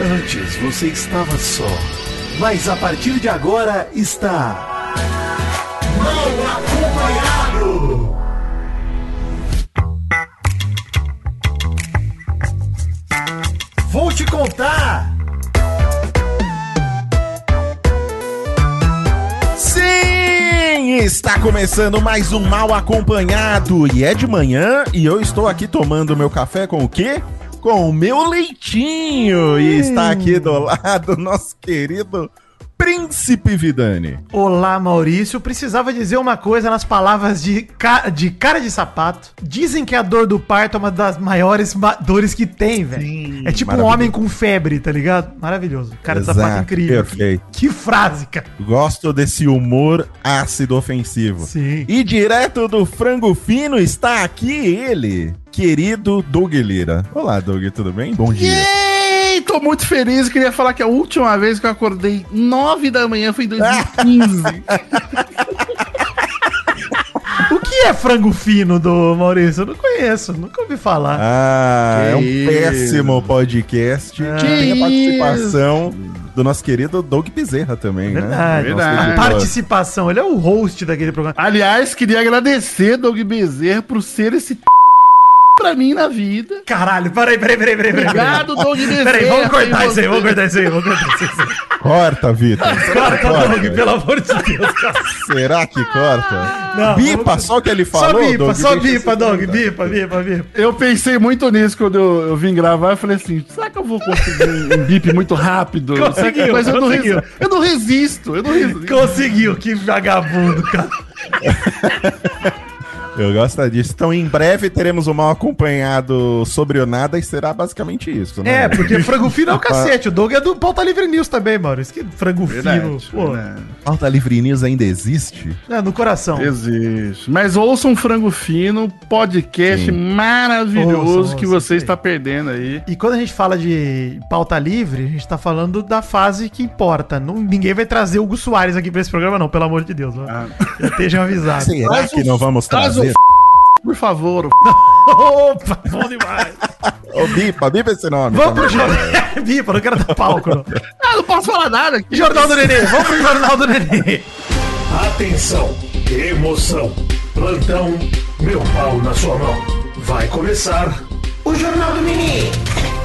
Antes você estava só, mas a partir de agora está. Mal acompanhado! Vou te contar! Está começando mais um Mal Acompanhado. E é de manhã e eu estou aqui tomando meu café com o quê? Com o meu leitinho. E está aqui do lado nosso querido Príncipe Vidani. Olá, Maurício. Precisava dizer uma coisa nas palavras de, ca... de cara de sapato. Dizem que a dor do parto é uma das maiores ma- dores que tem, velho. É tipo um homem com febre, tá ligado? Maravilhoso. Cara de Exato, sapato incrível. perfeito. Que frase, cara. Gosto desse humor ácido ofensivo. Sim. E direto do frango fino está aqui ele, querido Doug Lira. Olá, Doug, tudo bem? Bom dia. Yay! Tô muito feliz. Queria falar que a última vez que eu acordei 9 da manhã foi em 2015. O que é frango fino do Maurício? Eu não conheço, nunca ouvi falar. Ah, Que é um isso. péssimo podcast. Ah. que tem a participação do nosso querido Doug Bezerra também, né? Verdade. Nosso Verdade. A editor. participação, ele é o host daquele programa. Aliás, queria agradecer Doug Bezerra por ser esse pra mim na vida. Caralho, peraí, peraí, peraí, peraí. peraí. Obrigado, Doug Bezerra. Peraí, vamos cortar isso aí, vamos cortar isso aí, vamos cortar isso aí. Corta, Vitor. Corta, Doug, pelo amor de Deus, cara. Será que corta? Não, bipa vamos- só o que ele Só falou, bipa, Doug, só bipa, Doug, bipa, bipa, bipa. Eu pensei muito nisso quando eu, eu vim gravar. Eu falei assim: será que eu vou conseguir um, bip muito rápido? Conseguiu, Mas eu não, conseguiu. resisto, eu não resisto. Eu não resisto. Conseguiu, que vagabundo, cara. Eu gosto disso. Então, em breve teremos um mal acompanhado sobre o nada e será basicamente isso, né? É, porque frango fino é o cacete. O Doug é do Pauta Livre News também, Maurício. Que frango fino, Verdade, pô. verdade. Pauta Livre News ainda existe? É, no coração. Existe. Mas ouça um frango fino, podcast Sim. maravilhoso Ouçam, que ouçam, você sei. está perdendo aí. E quando a gente fala de pauta livre, a gente tá falando da fase que importa. Não, ninguém vai trazer o Hugo Soares aqui pra esse programa, não, pelo amor de Deus. Ah. Estejam avisados. Será que o- não vamos traz o trazer? Por favor. Opa, bom demais. Ô, Bipa, Bipa esse nome. Vamos pro também. jornal. Bipa, não quero dar palco, não. Ah, não posso falar nada. Jornal do Nenê, vamos pro Jornal do Nenê. Atenção, emoção, plantão, meu pau na sua mão. Vai começar o Jornal do Nenê.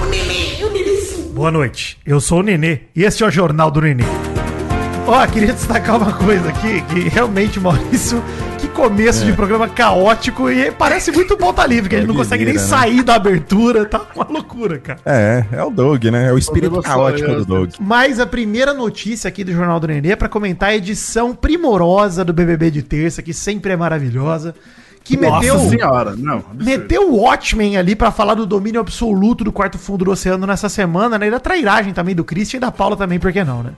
O Nenê, o Nenê. Boa noite, eu sou o Nenê e este é o Jornal do Nenê. Ó, queria destacar uma coisa aqui, que realmente, Maurício, que começo de programa caótico e parece muito pauta livre, que a gente não consegue nem né? sair da abertura, tá uma loucura, cara. É, é o Doug, né? É o espírito caótico do Doug. Mas a primeira notícia aqui do Jornal do Nenê é pra comentar a edição primorosa do BBB de terça, que sempre é maravilhosa, que meteu... Nossa senhora. Não. absurdo. Meteu o Watchmen ali pra falar do domínio absoluto do quarto fundo do oceano nessa semana, né? E da trairagem também do Christian e da Paula também, por que não, né?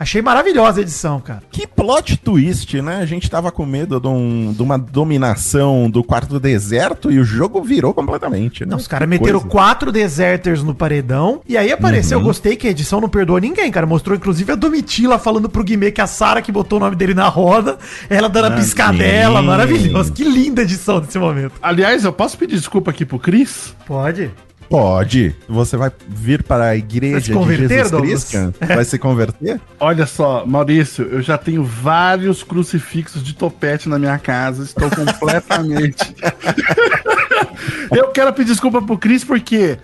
Achei maravilhosa a edição, cara. Que plot twist, né? A gente tava com medo de, um- de uma dominação do quarto do deserto e o jogo virou completamente, né? Não, os caras meteram coisa. quatro deserters no paredão. E aí apareceu, eu gostei que a edição não perdoou ninguém, cara. Mostrou inclusive a Domitila falando pro Guimê que a Sara que botou o nome dele na roda, ela dando a piscadela, sim. maravilhoso. Que linda edição desse momento. Aliás, eu posso pedir desculpa aqui pro Cris? Pode. Pode. Você vai vir para a igreja Vai se converter, de Jesus? Cristo? Vai se converter? Olha só, Maurício, eu já tenho vários crucifixos de topete na minha casa. Estou completamente. eu quero pedir desculpa pro Cris porque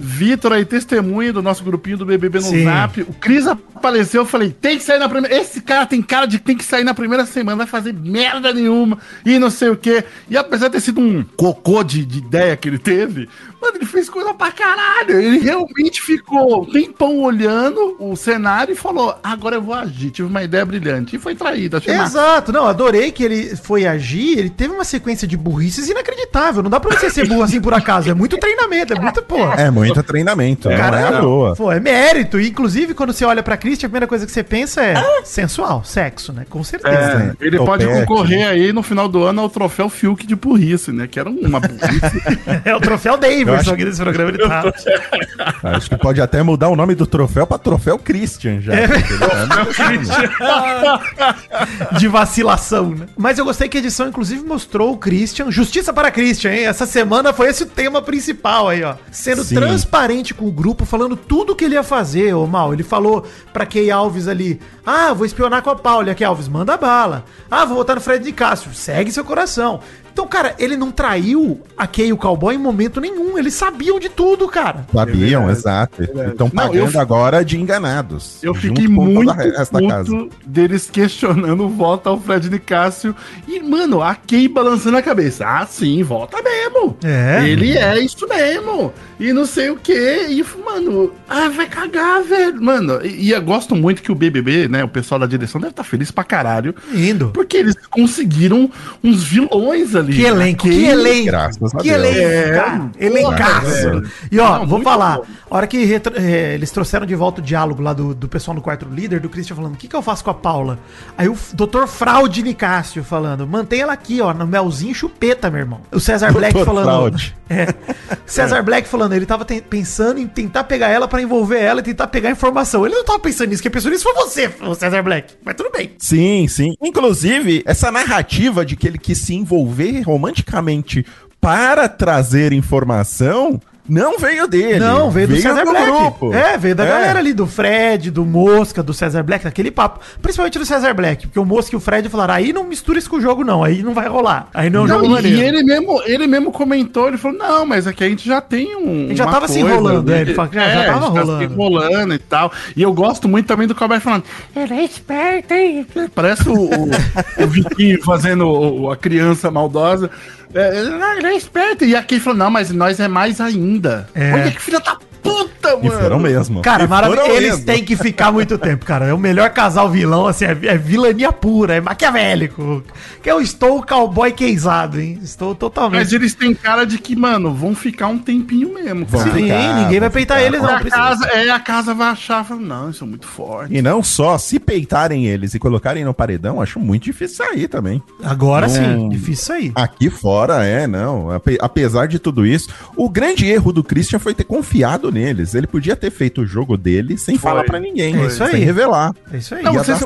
Vitor aí, testemunha do nosso grupinho do BBB no Sim. Zap. O Cris apareceu, eu falei, tem que sair na primeira. Esse cara tem cara de que tem que sair na primeira semana, vai fazer merda nenhuma e não sei o quê. E apesar de ter sido um cocô de, de ideia que ele teve, mano, ele fez coisa pra caralho. Ele realmente ficou um tempão olhando o cenário e falou: agora eu vou agir. Tive uma ideia brilhante. E foi traído. Achei massa. Exato, não, adorei que ele foi agir, ele teve uma sequência de burrices inacreditável. Não dá pra você ser burro assim por acaso, é muito treinamento, é muito, pô. É muito treinamento, Cara, é não. toa. Pô, é mérito. E, inclusive, quando você olha pra Christian, a primeira coisa que você pensa é sensual, sexo, né? Com certeza. É, ele pode Topete. concorrer aí no final do ano ao troféu Fiuk de burrice, né? Que era uma burrice. É, o troféu David, versão acho- aqui desse programa, ele tá. Acho que pode até mudar o nome do troféu pra troféu Christian já. É. tá de vacilação, né? Mas eu gostei que a edição, inclusive, mostrou o Christian. Justiça para Christian, hein? Essa semana foi esse o tema principal aí, ó. Sendo Sim. transparente com o grupo, falando tudo que ele ia fazer, ô Mal. Ele falou pra Key Alves ali: Ah, vou espionar com a Paula. Key Alves, manda bala. Ah, vou votar no Fred de Castro. Segue seu coração. Então, cara, ele não traiu a Kay e o cowboy em momento nenhum. Eles sabiam de tudo, cara. Sabiam, É verdade, exato. Estão Não, pagando eu- agora de enganados. Eu fiquei muito puto deles questionando o voto ao Fred Nicásio. E, mano, a Kay balançando a cabeça. Ah, sim, vota mesmo. É. Ele é isso mesmo. E não sei o quê. E, mano, ah, vai cagar, velho. Mano, e, e eu gosto muito que o BBB, né, o pessoal da direção deve estar feliz pra caralho. Indo. Porque eles conseguiram uns vilões ali. Que elenco, A que Kay- elenco. Graças a que elenco, É, cara. Elencaço. E ó, Não, vou falar. bom. A hora que retro- eh, eles trouxeram de volta o diálogo lá do, do pessoal no quarto líder, do Christian falando, o que, que eu faço com a Paula? Aí o Dr. Fraude Nicásio falando, mantém ela aqui, ó, no melzinho chupeta, meu irmão. O César Black Dr. falando... Fraude. É. César Black falando, ele tava ten- pensando em tentar pegar ela pra envolver ela e tentar pegar informação. Ele não tava pensando nisso, quem pensou nisso foi você, o César Black. Mas tudo bem. Sim, sim. Inclusive, essa narrativa de que ele quis se envolver romanticamente para trazer informação não veio dele. Não, veio do César do Black. grupo. É, veio da É. galera ali, do Fred, do Mosca, do César Black, daquele papo. Principalmente do César Black, porque o Mosca e o Fred falaram, aí não mistura isso com o jogo não, aí não vai rolar. Aí não é um Não, jogo e maneiro. ele mesmo, ele mesmo comentou, ele falou, não, mas aqui a gente já tem um. gente já tava se coisa, enrolando, né? é, ele fala que já- já É, tava a gente tá se rolando. enrolando e tal. E eu gosto muito também do Cowboy falando, ele é esperto, hein? Parece o, o, o Vitinho fazendo o- a criança maldosa. É, ele, "Ah, ele é esperto. E aqui ele falou, não, mas nós é mais ainda. É. Olha que filha da puta, mano. E foram mesmo. Cara, maravilhoso. Eles mesmo. têm que ficar muito tempo, cara. É o melhor casal vilão, assim, é, é vilania pura, é maquiavélico. Que eu estou cowboy queizado, hein? Estou totalmente. Mas eles têm cara de que, mano, vão ficar um tempinho mesmo. Vão. Sim, ficar, ninguém vai peitar ficar. eles, não. a casa, é, a casa vai achar, fala, não, eles são muito fortes. E não só, se peitarem eles e colocarem no paredão, acho muito difícil sair também. Agora Não- sim, difícil sair. Aqui fora, é, não. Ape- apesar de tudo isso, o grande erro do Christian foi ter confiado neles. Ele podia ter feito o jogo dele sem Foi. falar pra ninguém, É isso aí. sem revelar. É isso aí. Não, vocês,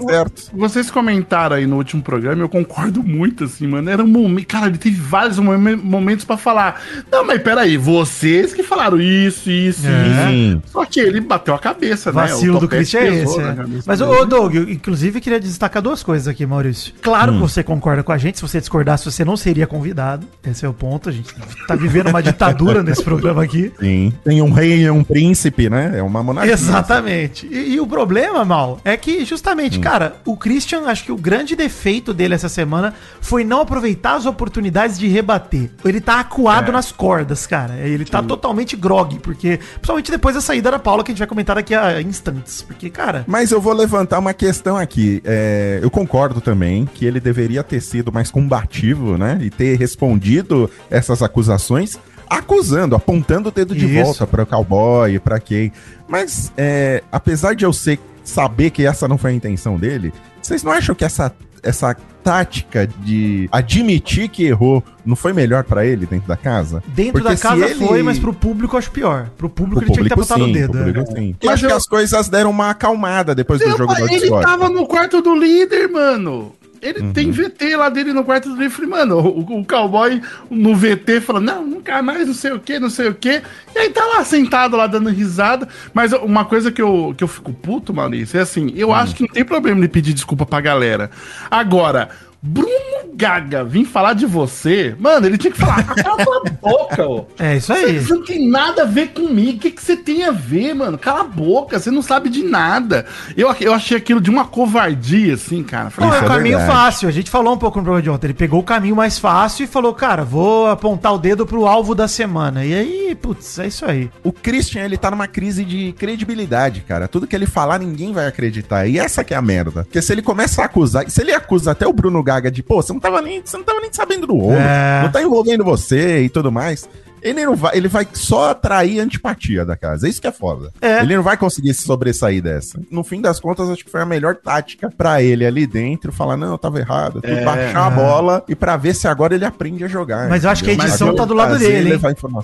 vocês comentaram aí no último programa, eu concordo muito, assim, mano. Era um momento. Cara, ele teve vários momen- momentos pra falar. Não, mas peraí, vocês que falaram isso, isso, É. Isso. Só que ele bateu a cabeça, Vacilo né? O do Christian é esse. é. Mas, dele. ô, Doug, eu, inclusive queria destacar duas coisas aqui, Maurício. Claro que você concorda com a gente. Se você discordasse, você não seria convidado. Esse é o ponto. A gente tá vivendo uma ditadura nesse programa aqui. Sim. Tem um rei e um príncipe, né? É uma monarquia. Exatamente. E, e o problema, Mal, é que justamente, cara, o Christian, acho que o grande defeito dele essa semana foi não aproveitar as oportunidades de rebater. Ele tá acuado É. nas cordas, cara. Ele tá totalmente grog, porque, principalmente depois da saída da Paula, que a gente vai comentar daqui a instantes. Porque, cara, Mas eu vou levantar uma questão aqui. É, eu concordo também que ele deveria ter sido mais combativo, né? E ter respondido essas acusações, acusando, apontando o dedo de Isso. volta para o cowboy, para quem. Mas é, apesar de eu ser, saber que essa não foi a intenção dele, vocês não acham que essa, essa tática de admitir que errou não foi melhor para ele dentro da casa? dentro Porque da casa ele- foi, mas pro público eu acho pior. Pro público Pro ele tinha que ter público, botado o dedo. né? público, sim. Eu Mas acho eu- que as coisas deram uma acalmada depois do jogo do mas ele Discord. tava no quarto do líder, mano. Ele Uhum. tem VT lá dele no quarto do Falei, mano, o, o cowboy no VT falou, não, nunca mais, não sei o que, não sei o que. E aí tá lá sentado lá dando risada. Mas uma coisa que eu, que eu fico puto, Maurício, é assim, eu acho que não tem problema ele pedir desculpa pra galera. Agora, Bruno Gaga vir falar de você, mano, ele tinha que falar, cala a boca, ó. É isso aí. Você não tem nada a ver comigo. O que, que você tem a ver, mano? Cala a boca, você não sabe de nada. Eu, eu achei aquilo de uma covardia, assim, cara. Falei, Não, é o é caminho verdade. fácil. A gente falou um pouco no programa de ontem. Ele pegou o caminho mais fácil e falou, cara, vou apontar o dedo pro alvo da semana. E aí, putz, é isso aí. O Christian, ele tá numa crise de credibilidade, cara. Tudo que ele falar, ninguém vai acreditar. E essa que é a merda. Porque se ele começa a acusar, se ele acusa até o Bruno Gaga de, pô, você não tava nem, você não tava nem sabendo do outro, É. não tá envolvendo você e tudo mais. Ele não vai, ele vai só atrair antipatia da casa. É isso que é foda. É. Ele não vai conseguir se sobressair dessa. No fim das contas, acho que foi a melhor tática pra ele ali dentro, falar, não, eu tava errado, tudo, É. baixar a bola e pra ver se agora ele aprende a jogar. Mas eu acho que a edição Mas tá do lado dele,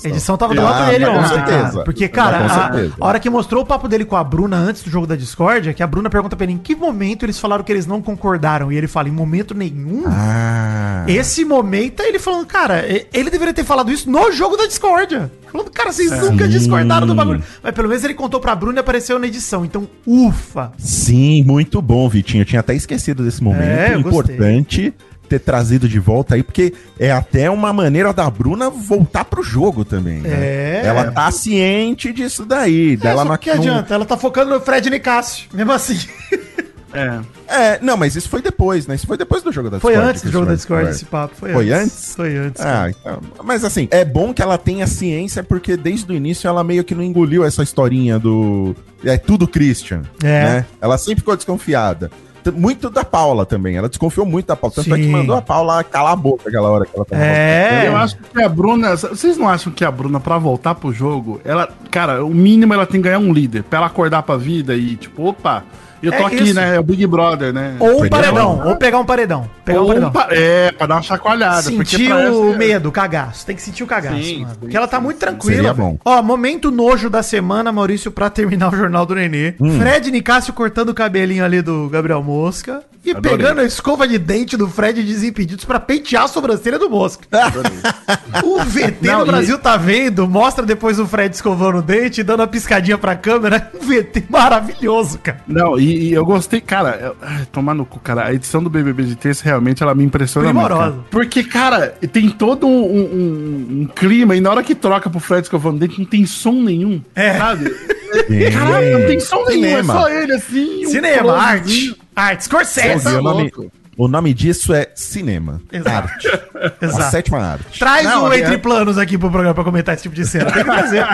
A edição tava do Ah, lado dele mas com ontem, certeza. Porque, cara, a, certeza. a hora que mostrou o papo dele com a Bruna antes do jogo da Discord, é que a Bruna pergunta pra ele em que momento eles falaram que eles não concordaram. E ele fala, em momento nenhum. Ah. Esse momento ele falando, cara, ele deveria ter falado isso no jogo da Discord. Falando, cara, vocês nunca discordaram do bagulho. Mas pelo menos ele contou pra Bruna e apareceu na edição. Então, ufa. Sim, muito bom, Vitinho. Eu tinha até esquecido desse momento. É. Importante ter trazido de volta aí, porque é até uma maneira da Bruna voltar pro jogo também. né? É. Ela tá ciente disso daí. É, dela só não, que adianta, ela tá focando no Fred Nicásio. Mesmo assim. É. É, não, mas isso foi depois, né? Isso foi depois do jogo da Foi Discord antes que do jogo isso da Discord esse papo. Foi, Foi antes. antes? Foi antes. Ah, então. Mas assim, é bom que ela tenha ciência, porque desde o início ela meio que não engoliu essa historinha do. É tudo Christian. É. Né? Ela sempre ficou desconfiada. Muito da Paula também. Ela desconfiou muito da Paula. Tanto é que Sim. mandou a Paula calar a boca aquela hora que ela tava. É. Eu acho que a Bruna. Vocês não acham que a Bruna, pra voltar pro jogo, ela. Cara, o mínimo ela tem que ganhar um líder. Pra ela acordar pra vida e, tipo, opa, eu tô É aqui, isso. né? É o Big Brother, né? Ou um paredão, ou pegar um paredão. Pegar um Ou paredão. pa- é, pra dar uma chacoalhada. Sentir o medo, o cagaço. Tem que sentir o cagaço, Sim, mano. sim, Porque ela tá sim, muito tranquila. Bom. Ó, momento nojo da semana, Maurício, pra terminar o Jornal do Nenê. Hum. Fred Nicásio cortando o cabelinho ali do Gabriel Mosca. E Adorei. pegando a escova de dente do Fred Desimpedidos pra pentear a sobrancelha do Mosca. o VT Não, no e- Brasil tá vendo, mostra depois o Fred escovando o dente, dando uma piscadinha pra câmera. Um VT maravilhoso, cara. Não, e, e eu gostei, cara. eu- ai, tomar no cu, cara. A edição do BBB de terça realmente ela me impressiona muito. Primorosa. cara. Porque, cara, tem todo um, um- um- um clima e na hora que troca pro Fred escovando dente não tem som nenhum. É. Sabe? Caraca, não tem som nenhum. Cinema. É só ele assim. um Cinema, closezinho. arte. Arte, Scorsese. o, nome, louco. o nome disso é cinema. Exato. Arte. A Exato. sétima arte. Traz Não, o é- Entre Planos aqui pro programa pra comentar esse tipo de cena. Tem que fazer.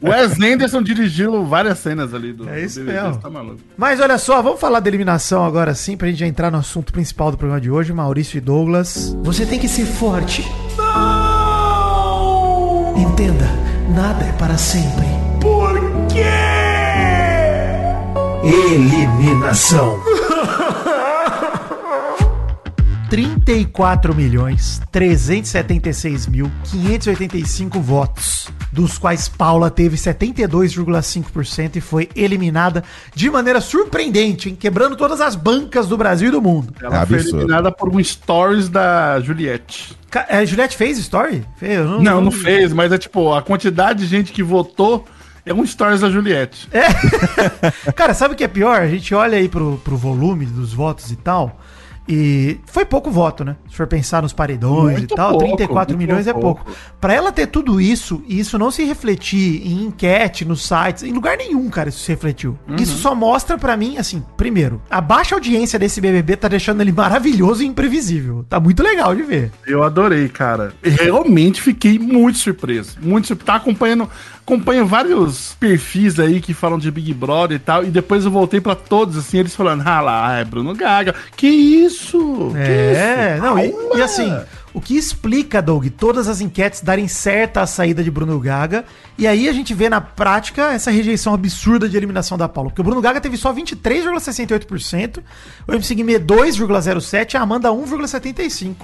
O Wes Anderson dirigiu várias cenas ali do. É isso do mesmo. Tá maluco. Mas olha só, vamos falar da eliminação agora sim, pra gente já entrar no assunto principal do programa de hoje, Maurício e Douglas. Você tem que ser forte. Não! Entenda, nada é para sempre. Por quê? Eliminação. 34 milhões 376 mil 585 votos, dos quais Paula teve 72,5% e foi eliminada de maneira surpreendente, hein? quebrando todas as bancas do Brasil e do mundo. Ela É foi eliminada por um stories da Juliette. Ca- é, Juliette fez story? Fez? Eu Não, não fez, mas é tipo, a quantidade de gente que votou é um stories da Juliette. Cara, sabe o que é pior? A gente olha aí pro, pro volume dos votos e tal. E foi pouco voto, né? Se for pensar nos paredões Muito e tal, pouco, 34 muito milhões é pouco. pouco. Pra ela ter tudo isso e isso não se refletir em enquete, nos sites, em lugar nenhum, cara, isso se refletiu. Uhum. Isso só mostra pra mim, assim, primeiro, a baixa audiência desse BBB tá deixando ele maravilhoso e imprevisível. Tá muito legal de ver. Eu adorei, cara. Realmente fiquei muito surpreso. Muito surpreso. Tá acompanhando, acompanho vários perfis aí que falam de Big Brother e tal. E depois eu voltei pra todos, assim, eles falando, ah lá, é Bruno Gaga. Que isso? É, que isso? não, e, e assim, o que explica, Doug, todas as enquetes darem certa a saída de Bruno Gaga, e aí a gente vê na prática essa rejeição absurda de eliminação da Paula, porque o Bruno Gaga teve só 23,68%, o MC Guimê 2,07% e a Amanda 1,75%.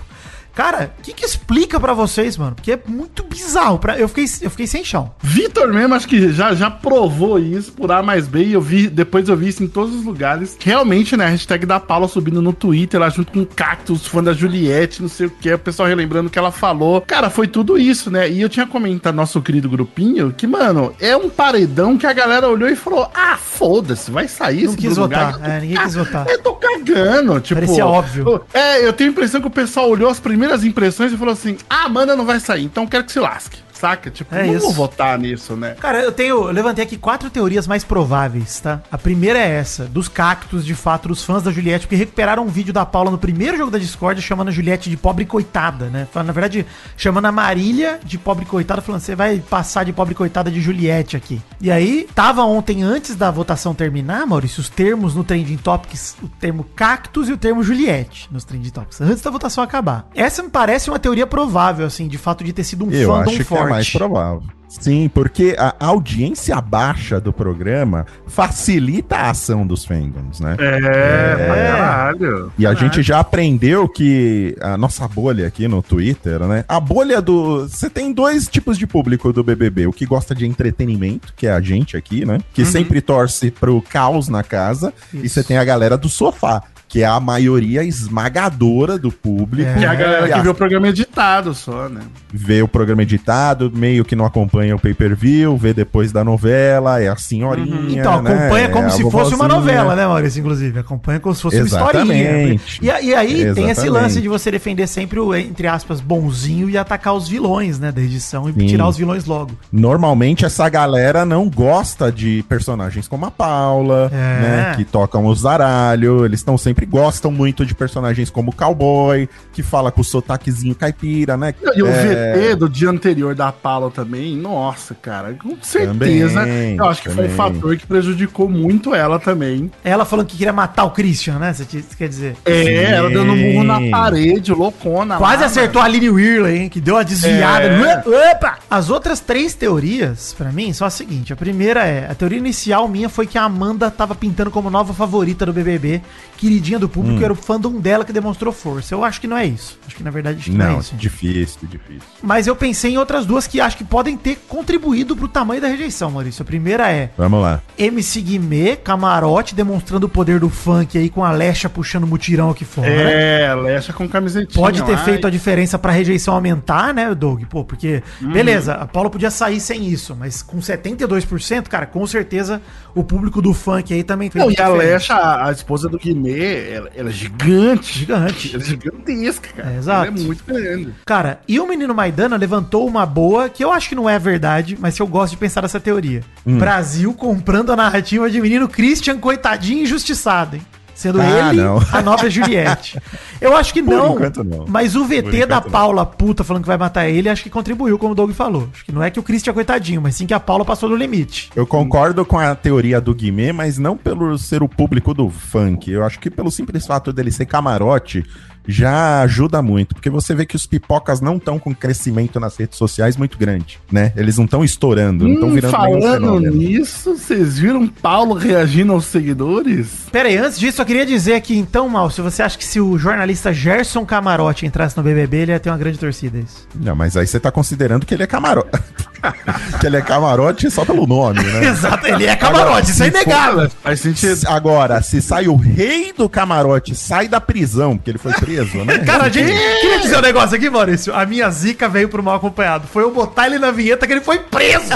Cara, o que, que explica pra vocês, mano? Porque é muito bizarro. Pra, eu, fiquei, eu fiquei sem chão. Vitor mesmo, acho que já, já provou isso por A mais B, e eu vi, depois eu vi isso em todos os lugares. Realmente, né, a hashtag da Paula subindo no Twitter, lá junto com o Cactus, fã da Juliette, não sei o que, o pessoal relembrando o que ela falou. Cara, foi tudo isso, né? E eu tinha comentado no nosso querido grupinho que, mano, é um paredão que a galera olhou e falou: ah, foda-se, vai sair Não quis votar, Gaga. é, ninguém quis votar. Eu tô cagando, tipo. Parecia óbvio. É, eu tenho a impressão que o pessoal olhou as primeiras impressões e falou assim: ah, Amanda não vai sair, então quero que se lasque. Saca? Tipo, É não isso. vou votar nisso, né? Cara, eu tenho. Eu levantei aqui quatro teorias mais prováveis, tá? A primeira é essa, dos cactos, de fato, dos fãs da Juliette, porque recuperaram um vídeo da Paula no primeiro jogo da Discord chamando a Juliette de pobre coitada, né? Falando, Na verdade, chamando a Marília de pobre coitada, falando, você vai passar de pobre coitada de Juliette aqui. E aí, tava ontem, antes da votação terminar, Maurício, os termos no Trending Topics, o termo cactus e o termo Juliette nos Trending Topics, antes da votação acabar. Essa me parece uma teoria provável, assim, de fato de ter sido um Eu fandom acho que é mais provável. Sim, porque a audiência baixa do programa facilita a ação dos fandoms, né? É, pra caralho. E a gente já aprendeu que a nossa bolha aqui no Twitter, né? A bolha do. Você tem dois tipos de público do BBB: o que gosta de entretenimento, que é a gente aqui, né? Que sempre torce pro caos na casa, e você tem a galera do sofá. Que é a maioria esmagadora do público. É. Que é a galera E que vê o programa editado só, né? vê o programa editado, meio que não acompanha o pay-per-view, vê depois da novela, é a senhorinha. Então, né? acompanha como É se fosse uma novela, né, Maurício? Inclusive, acompanha como se fosse Exatamente. uma historinha. E, a- e aí tem esse Exatamente. lance de você defender sempre o, entre aspas, bonzinho e atacar os vilões, né, da edição e Sim. tirar os vilões logo. Normalmente essa galera não gosta de personagens como a Paula, É. né? Que tocam o zaralho. Eles estão sempre gostam muito de personagens como o cowboy, que fala com o sotaquezinho caipira, né? E o É, VT do dia anterior da Paula também, nossa, cara, com certeza. Também, eu acho que foi um também. fator que prejudicou muito ela também. Ela falando que queria matar o Christian, né? Você quer dizer? É, Sim. ela dando um murro na parede, loucona. Quase lá, acertou a Lily Whirley, hein? Que deu uma desviada. É. Opa! As outras três teorias, pra mim, são a seguinte. A primeira é, a teoria inicial minha foi que a Amanda tava pintando como nova favorita do BBB, queridinha do público, Hum. era o fandom dela que demonstrou força. Eu acho que não é isso. Acho que, na verdade, acho que não, Não, é isso. difícil, difícil. Mas eu pensei em outras duas que acho que podem ter contribuído pro tamanho da rejeição, Maurício. A primeira é Vamos lá. MC Guimê, camarote, demonstrando o poder do funk aí com a Lecha puxando mutirão aqui fora. É, Lecha com camisetinha. Pode ter lá, feito a diferença pra rejeição aumentar, né, Doug? Pô, porque, Uhum. beleza, a Paula podia sair sem isso, mas com 72%, cara, com certeza o público do funk aí também fez Não, e a. Lecha, a a esposa do Guimê, ela, ela é gigante. Gigante. Ela é gigantesca, cara. É, exato. Ela é muito grande. Cara, e o menino Maidana levantou uma boa, que eu acho que não é verdade, mas que eu gosto de pensar nessa teoria. Hum. Brasil comprando a narrativa de menino Christian coitadinho injustiçado, hein? Sendo Ah, ele não. a nova Juliette. Eu acho que não, não. Mas o VT da não. Paula puta falando que vai matar ele, acho que contribuiu, como o Doug falou. Acho que não é que o Christian é coitadinho, mas sim que a Paula passou do limite. Eu concordo com a teoria do Guimê, mas não pelo ser o público do funk. Eu acho que pelo simples fato dele ser camarote já ajuda muito, porque você vê que os pipocas não estão com crescimento nas redes sociais muito grande, né? Eles não estão estourando, não estão Hum, virando falando nisso, vocês viram Paulo reagindo aos seguidores? Pera aí, antes disso, eu queria dizer que, então, Mal, se você acha que se o jornalista Gerson Camarote entrasse no BBB, ele ia ter uma grande torcida, é isso. Não, mas aí você tá considerando que ele é camarote. que ele é camarote só pelo nome, né? Exato, ele é camarote, isso é inegável. Faz sentido. Agora, se sai o rei do camarote, sai da prisão, porque ele foi preso, né? Cara, a gente queria dizer um negócio aqui, Maurício. A minha zica veio pro mal acompanhado. Foi eu botar ele na vinheta que ele foi preso.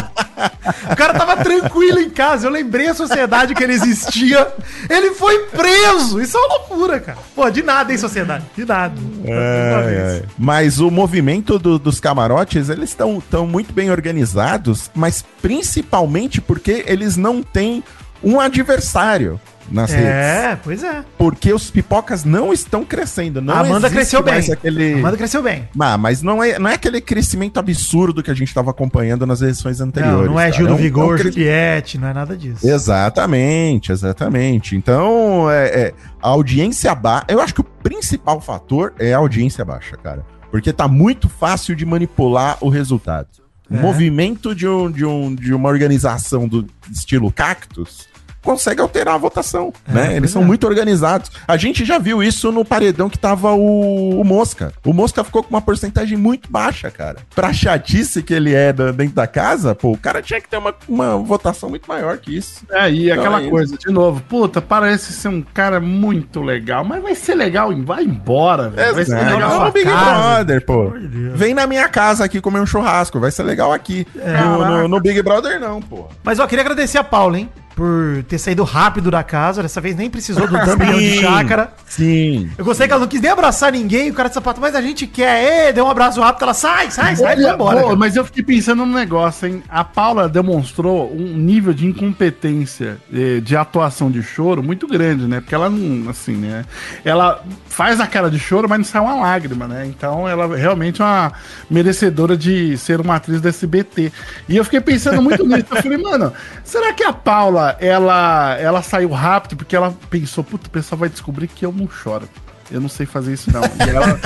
O cara tava tranquilo em casa. Eu lembrei a sociedade que ele existia. Ele foi preso. Isso é uma loucura, cara. Pô, de nada, hein, sociedade? De nada. Ai, ai. Mas o movimento do- dos camarotes, eles estão tão muito bem organizados, mas principalmente porque eles não têm um adversário nas redes. É, pois é. Porque os pipocas não estão crescendo. Não a Amanda cresceu bem. Aquele... A Amanda cresceu bem. Ah, mas não é, não é aquele crescimento absurdo que a gente estava acompanhando nas eleições anteriores. Não, não é. Gil do um- Vigor, um cre- Juliette, não é nada disso. Exatamente, exatamente. Então, é, é, a audiência baixa. Eu acho que o principal fator é a audiência baixa, cara. Porque tá muito fácil de manipular o resultado. O É. movimento de, um, de, um, de uma organização do estilo Cactus consegue alterar a votação, É, né? Eles são é. muito organizados. A gente já viu isso no paredão que tava o, o Mosca. O Mosca ficou com uma porcentagem muito baixa, cara. Pra chatice que ele é da- dentro da casa, pô, o cara tinha que ter uma, uma votação muito maior que isso. É, e Então aquela é coisa, de novo, puta, parece ser um cara muito legal, mas vai ser legal, vai embora, velho. Vai ser legal. No Big casa. Brother, pô. Vem na minha casa aqui comer um churrasco, vai ser legal aqui. No, no- no Big Brother, não, pô. Mas ó, queria agradecer a Paula, hein? Por ter saído rápido da casa. Dessa vez nem precisou do milhão de chácara. Sim. Eu gostei que ela não quis nem abraçar ninguém, o cara de sapato, mas a gente quer, Ê, deu um abraço rápido, ela sai, sai, sai, vai Olha, embora. pô, mas eu fiquei pensando num negócio, hein? A Paula demonstrou um nível de incompetência eh, de atuação de choro muito grande, né? Porque ela não, assim, né? Ela faz a cara de choro, mas não sai uma lágrima, né? Então ela realmente é uma merecedora de ser uma atriz do SBT. E eu fiquei pensando muito nisso. Eu falei, mano, será que a Paula, ela, ela saiu rápido porque ela pensou, puta, o pessoal vai descobrir que eu não choro. Eu não sei fazer isso, não. E ela,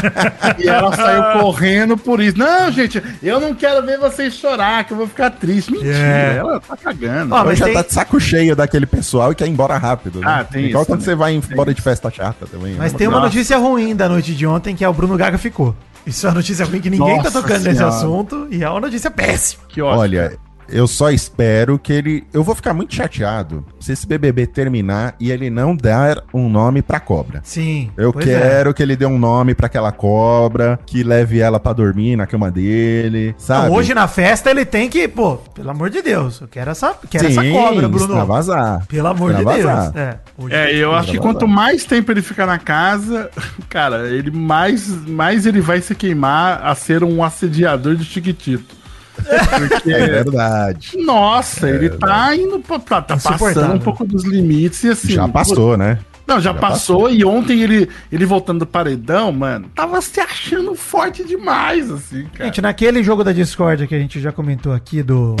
e ela saiu correndo por isso. Não, gente, eu não quero ver vocês chorar, que eu vou ficar triste. Mentira, É. ela tá cagando. Ó, Ela mas já tem- tá de saco cheio daquele pessoal e quer ir embora rápido. Né? Ah, tem Igual isso quando também. você vai embora de festa chata também. Mas né? tem uma Nossa. notícia ruim da noite de ontem, que é o Bruno Gaga ficou. Isso é uma notícia ruim que ninguém tá Nossa tocando nesse Senhora. assunto e é uma notícia péssima. que ótimo. Olha, eu só espero que ele. Eu vou ficar muito chateado se esse BBB terminar e ele não dar um nome pra cobra. Sim. Eu pois é. quero que ele dê um nome pra aquela cobra, que leve ela pra dormir na cama dele, sabe? Não, hoje na festa ele tem que, pô, pelo amor de Deus, eu quero essa, quero essa Sim, cobra, Bruno. extravasar. Pelo amor de. Deus. É, hoje- É, eu acho que quanto mais tempo ele ficar na casa, cara, ele mais, mais ele vai se queimar a ser um assediador de Chiquitito. Porque, É verdade. nossa, ele tá indo pra, pra- tá passando Insuportável. um pouco dos limites e assim. Já passou, né? Não, já, Já passou, e ontem ele, ele voltando do paredão, mano, tava se achando forte demais, assim, cara. Gente, naquele jogo da Discord que a gente já comentou aqui do.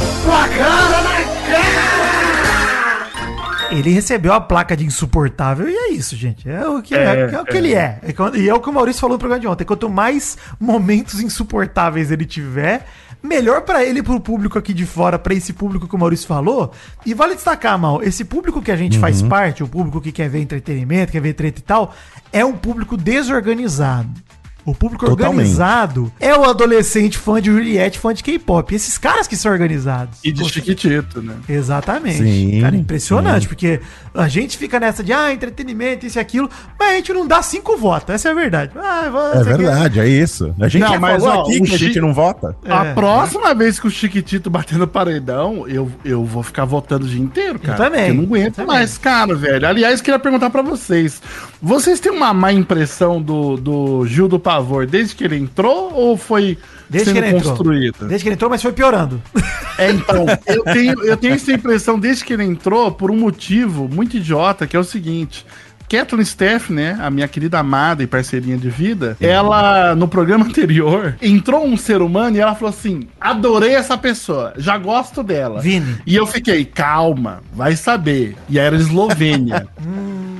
Ele recebeu a placa de insuportável e é isso, gente. É o que, é, É, é o que ele é. É E é o que o Maurício falou no programa de ontem. Quanto mais momentos insuportáveis ele tiver, melhor pra ele e pro público aqui de fora, pra esse público que o Maurício falou. E vale destacar, Mal, esse público que a gente faz parte, o público que quer ver entretenimento, quer ver treta e tal, é um público desorganizado. O público Totalmente. organizado é o adolescente fã de Juliette, fã de K-pop. Esses caras que são organizados. E de Chiquitito, né? Exatamente. Sim, Cara, impressionante, porque a gente fica nessa de, ah, entretenimento, isso e aquilo, mas a gente não dá cinco votos, essa é a verdade. Ah, É verdade, é isso. A gente Não, mas, falou ó, aqui o que a gente não vota. A É. próxima vez que o Chiquitito bater no paredão, eu, eu vou ficar votando o dia inteiro, cara. também, porque Eu não aguento também. mais, cara, velho. Aliás, queria perguntar pra vocês. Vocês têm uma má impressão do, do Gil do Pavor desde que ele entrou ou foi Desde sendo que ele entrou. construída? Desde que ele entrou, mas foi piorando. É, então, eu tenho, eu tenho essa impressão desde que ele entrou por um motivo muito idiota, que é o seguinte. Kathleen Steff, né, a minha querida amada e parceirinha de vida, ela, no programa anterior, entrou um ser humano e ela falou assim, adorei essa pessoa, já gosto dela. Vini. E eu fiquei, calma, vai saber. E aí era Eslovênia.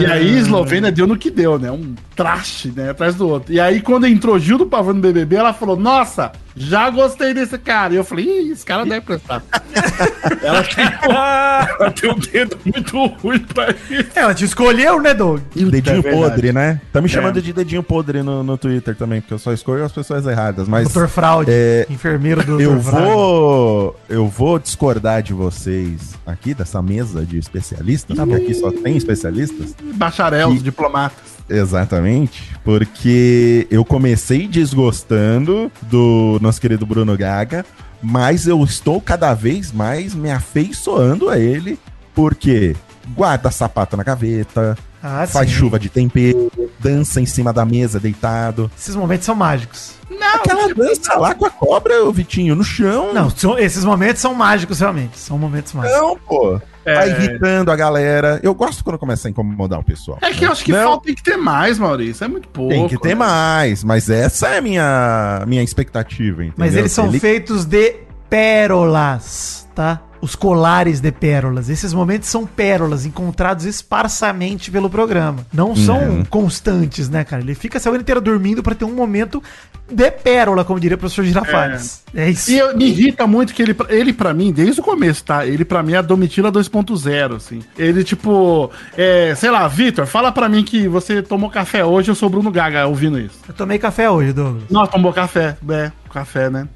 E aí, Eslovênia deu no que deu, né? Um traste, né? Atrás do outro. E aí, quando entrou Gil do Pavão no BBB, ela falou: Nossa, já gostei desse cara. E eu falei: Ih, esse cara deve prestar. ela, tem, ela tem um dedo muito ruim pra isso. Ela te escolheu, né, Doug? Dedinho É verdade. podre, né? Tá me chamando É. de dedinho podre no, no Twitter também, porque eu só escolho as pessoas erradas. Mas Doutor Fraude, é, enfermeiro do eu Dr. Fraude. vou, eu vou discordar de vocês aqui dessa mesa de especialistas, Tá porque aqui só tem especialistas. Bacharel, os diplomatas. Exatamente, porque eu comecei desgostando do nosso querido Bruno Gaga, mas eu estou cada vez mais me afeiçoando a ele, porque guarda sapato na gaveta, Ah, faz sim. chuva de tempero, dança em cima da mesa deitado. Esses momentos são mágicos. Não, Aquela dança lá com a cobra, o Vitinho, no chão. Não, são- esses momentos são mágicos, realmente. São momentos mágicos. Não, pô. É. Tá irritando a galera. Eu gosto quando começa a incomodar o pessoal. É que eu acho que Não. falta tem que ter mais, Maurício. É muito pouco. Tem que ter né? mais, mas essa é a minha, minha expectativa, entendeu? Mas eles são Ele- feitos de pérolas, tá? Os colares de pérolas. Esses momentos são pérolas encontrados esparsamente pelo programa. Não são Uhum. constantes, né, cara? Ele fica a semana inteira dormindo pra ter um momento de pérola, como diria o professor Girafales. É, isso. E eu- me irrita muito que ele, ele pra mim, desde o começo, tá? Ele pra mim é a Domitila 2.0, assim. Ele, tipo, é, sei lá, Vitor, fala pra mim que você tomou café hoje, eu sou o Bruno Gaga ouvindo isso. Eu tomei café hoje, Douglas. Nossa, tomou café. É, café, né?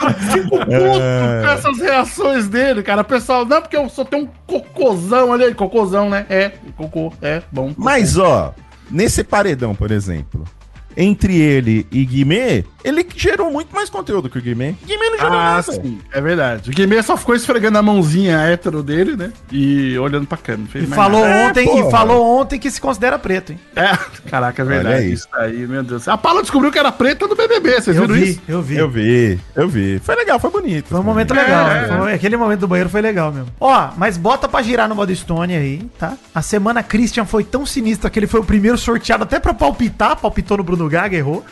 Eu fico puto com essas reações dele, cara. O pessoal, não, porque eu só tenho um cocôzão ali. Cocôzão, né? É, cocô, é, bom. Mas, ó, nesse paredão, por exemplo, entre ele e Guimê, ele gerou muito mais conteúdo que o Guimê. Guimê não gerou Ah, nada. sim, é verdade. O Guimê só ficou esfregando a mãozinha hétero dele, né? E olhando pra câmera. E mais falou nada. É, ontem, porra. e falou ontem que se considera preto, hein? É, caraca, é verdade. Isso aí, meu Deus. A Paula descobriu que era preta no BBB, vocês Eu viram vi, isso? eu vi. Eu vi, eu vi. Foi legal, foi bonito. Foi um momento É, legal. é, Foi- aquele momento do banheiro foi legal mesmo. Ó, mas bota pra girar no modo Stone aí, tá? A semana Christian foi tão sinistra que ele foi o primeiro sorteado até pra palpitar, palpitou no Bruno no Gaga, errou.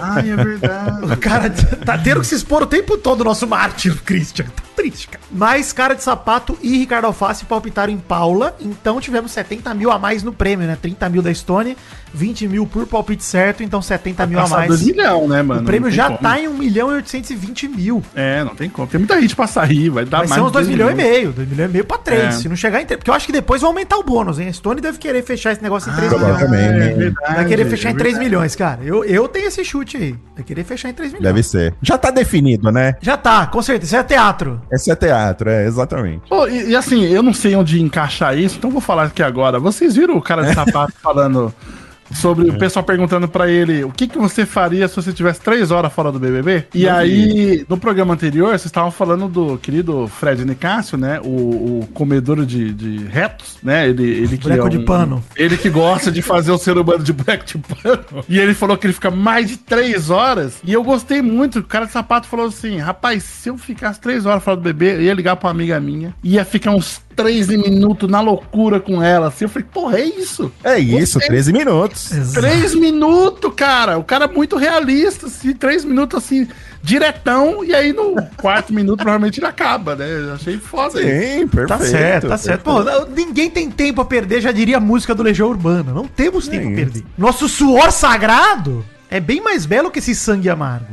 Ai, é verdade. O cara tá tendo que se expor o tempo todo, o nosso mártir, Christian. Triste, cara. Mas Cara de Sapato e Ricardo Alface palpitaram em Paula, então tivemos 70 mil a mais no prêmio, né? 30 mil da Estônia, 20 mil por palpite certo, então 70 mil a mais. dois milhão, né, mano? o prêmio já como. tá em 1 milhão e 820 mil. É, não tem como. Tem muita gente pra sair, vai dar Vai mais ser uns de 2 dois milhões e meio, 2 milhões e meio pra 3. É. Se não chegar em 3. Porque eu acho que depois vai aumentar o bônus, hein? A Stone deve querer fechar esse negócio em 3 milhões. provavelmente. É verdade, Vai querer é fechar em 3 verdade. milhões, cara. Eu, eu tenho esse chute aí. Vai querer fechar em 3 milhões. Deve ser. Já tá definido, né? Já tá, com certeza. Isso é teatro. Esse é teatro, é, exatamente. Pô, e, e assim, eu não sei onde encaixar isso, então vou falar aqui agora. Vocês viram o cara de sapato falando sobre o pessoal perguntando pra ele o que, que você faria se você tivesse três horas fora do BBB? E aí, no programa anterior, vocês estavam falando do querido Fred Nicásio, né? O, o comedor de, de retos, né? Ele, ele que Boneco de pano. Ele que gosta de fazer o ser humano de boneco de pano. E ele falou que ele fica mais de três horas. E eu gostei muito. O cara de sapato falou assim: rapaz, se eu ficasse três horas fora do bebê, eu ia ligar pra uma amiga minha. Ia ficar uns 13 minutos na loucura com ela. Assim, eu falei, porra, é isso. É isso, Gostei. 13 minutos. Três minutos, cara. O cara é muito realista, assim, três minutos assim, diretão, e aí no quarto minuto provavelmente ele acaba, né? Eu achei foda isso. Sim, perfeito. Tá certo, tá certo. Pô, não- ninguém tem tempo a perder, já diria a música do Legião Urbana. Não temos tempo a perder. Nosso suor sagrado é bem mais belo que esse sangue amargo.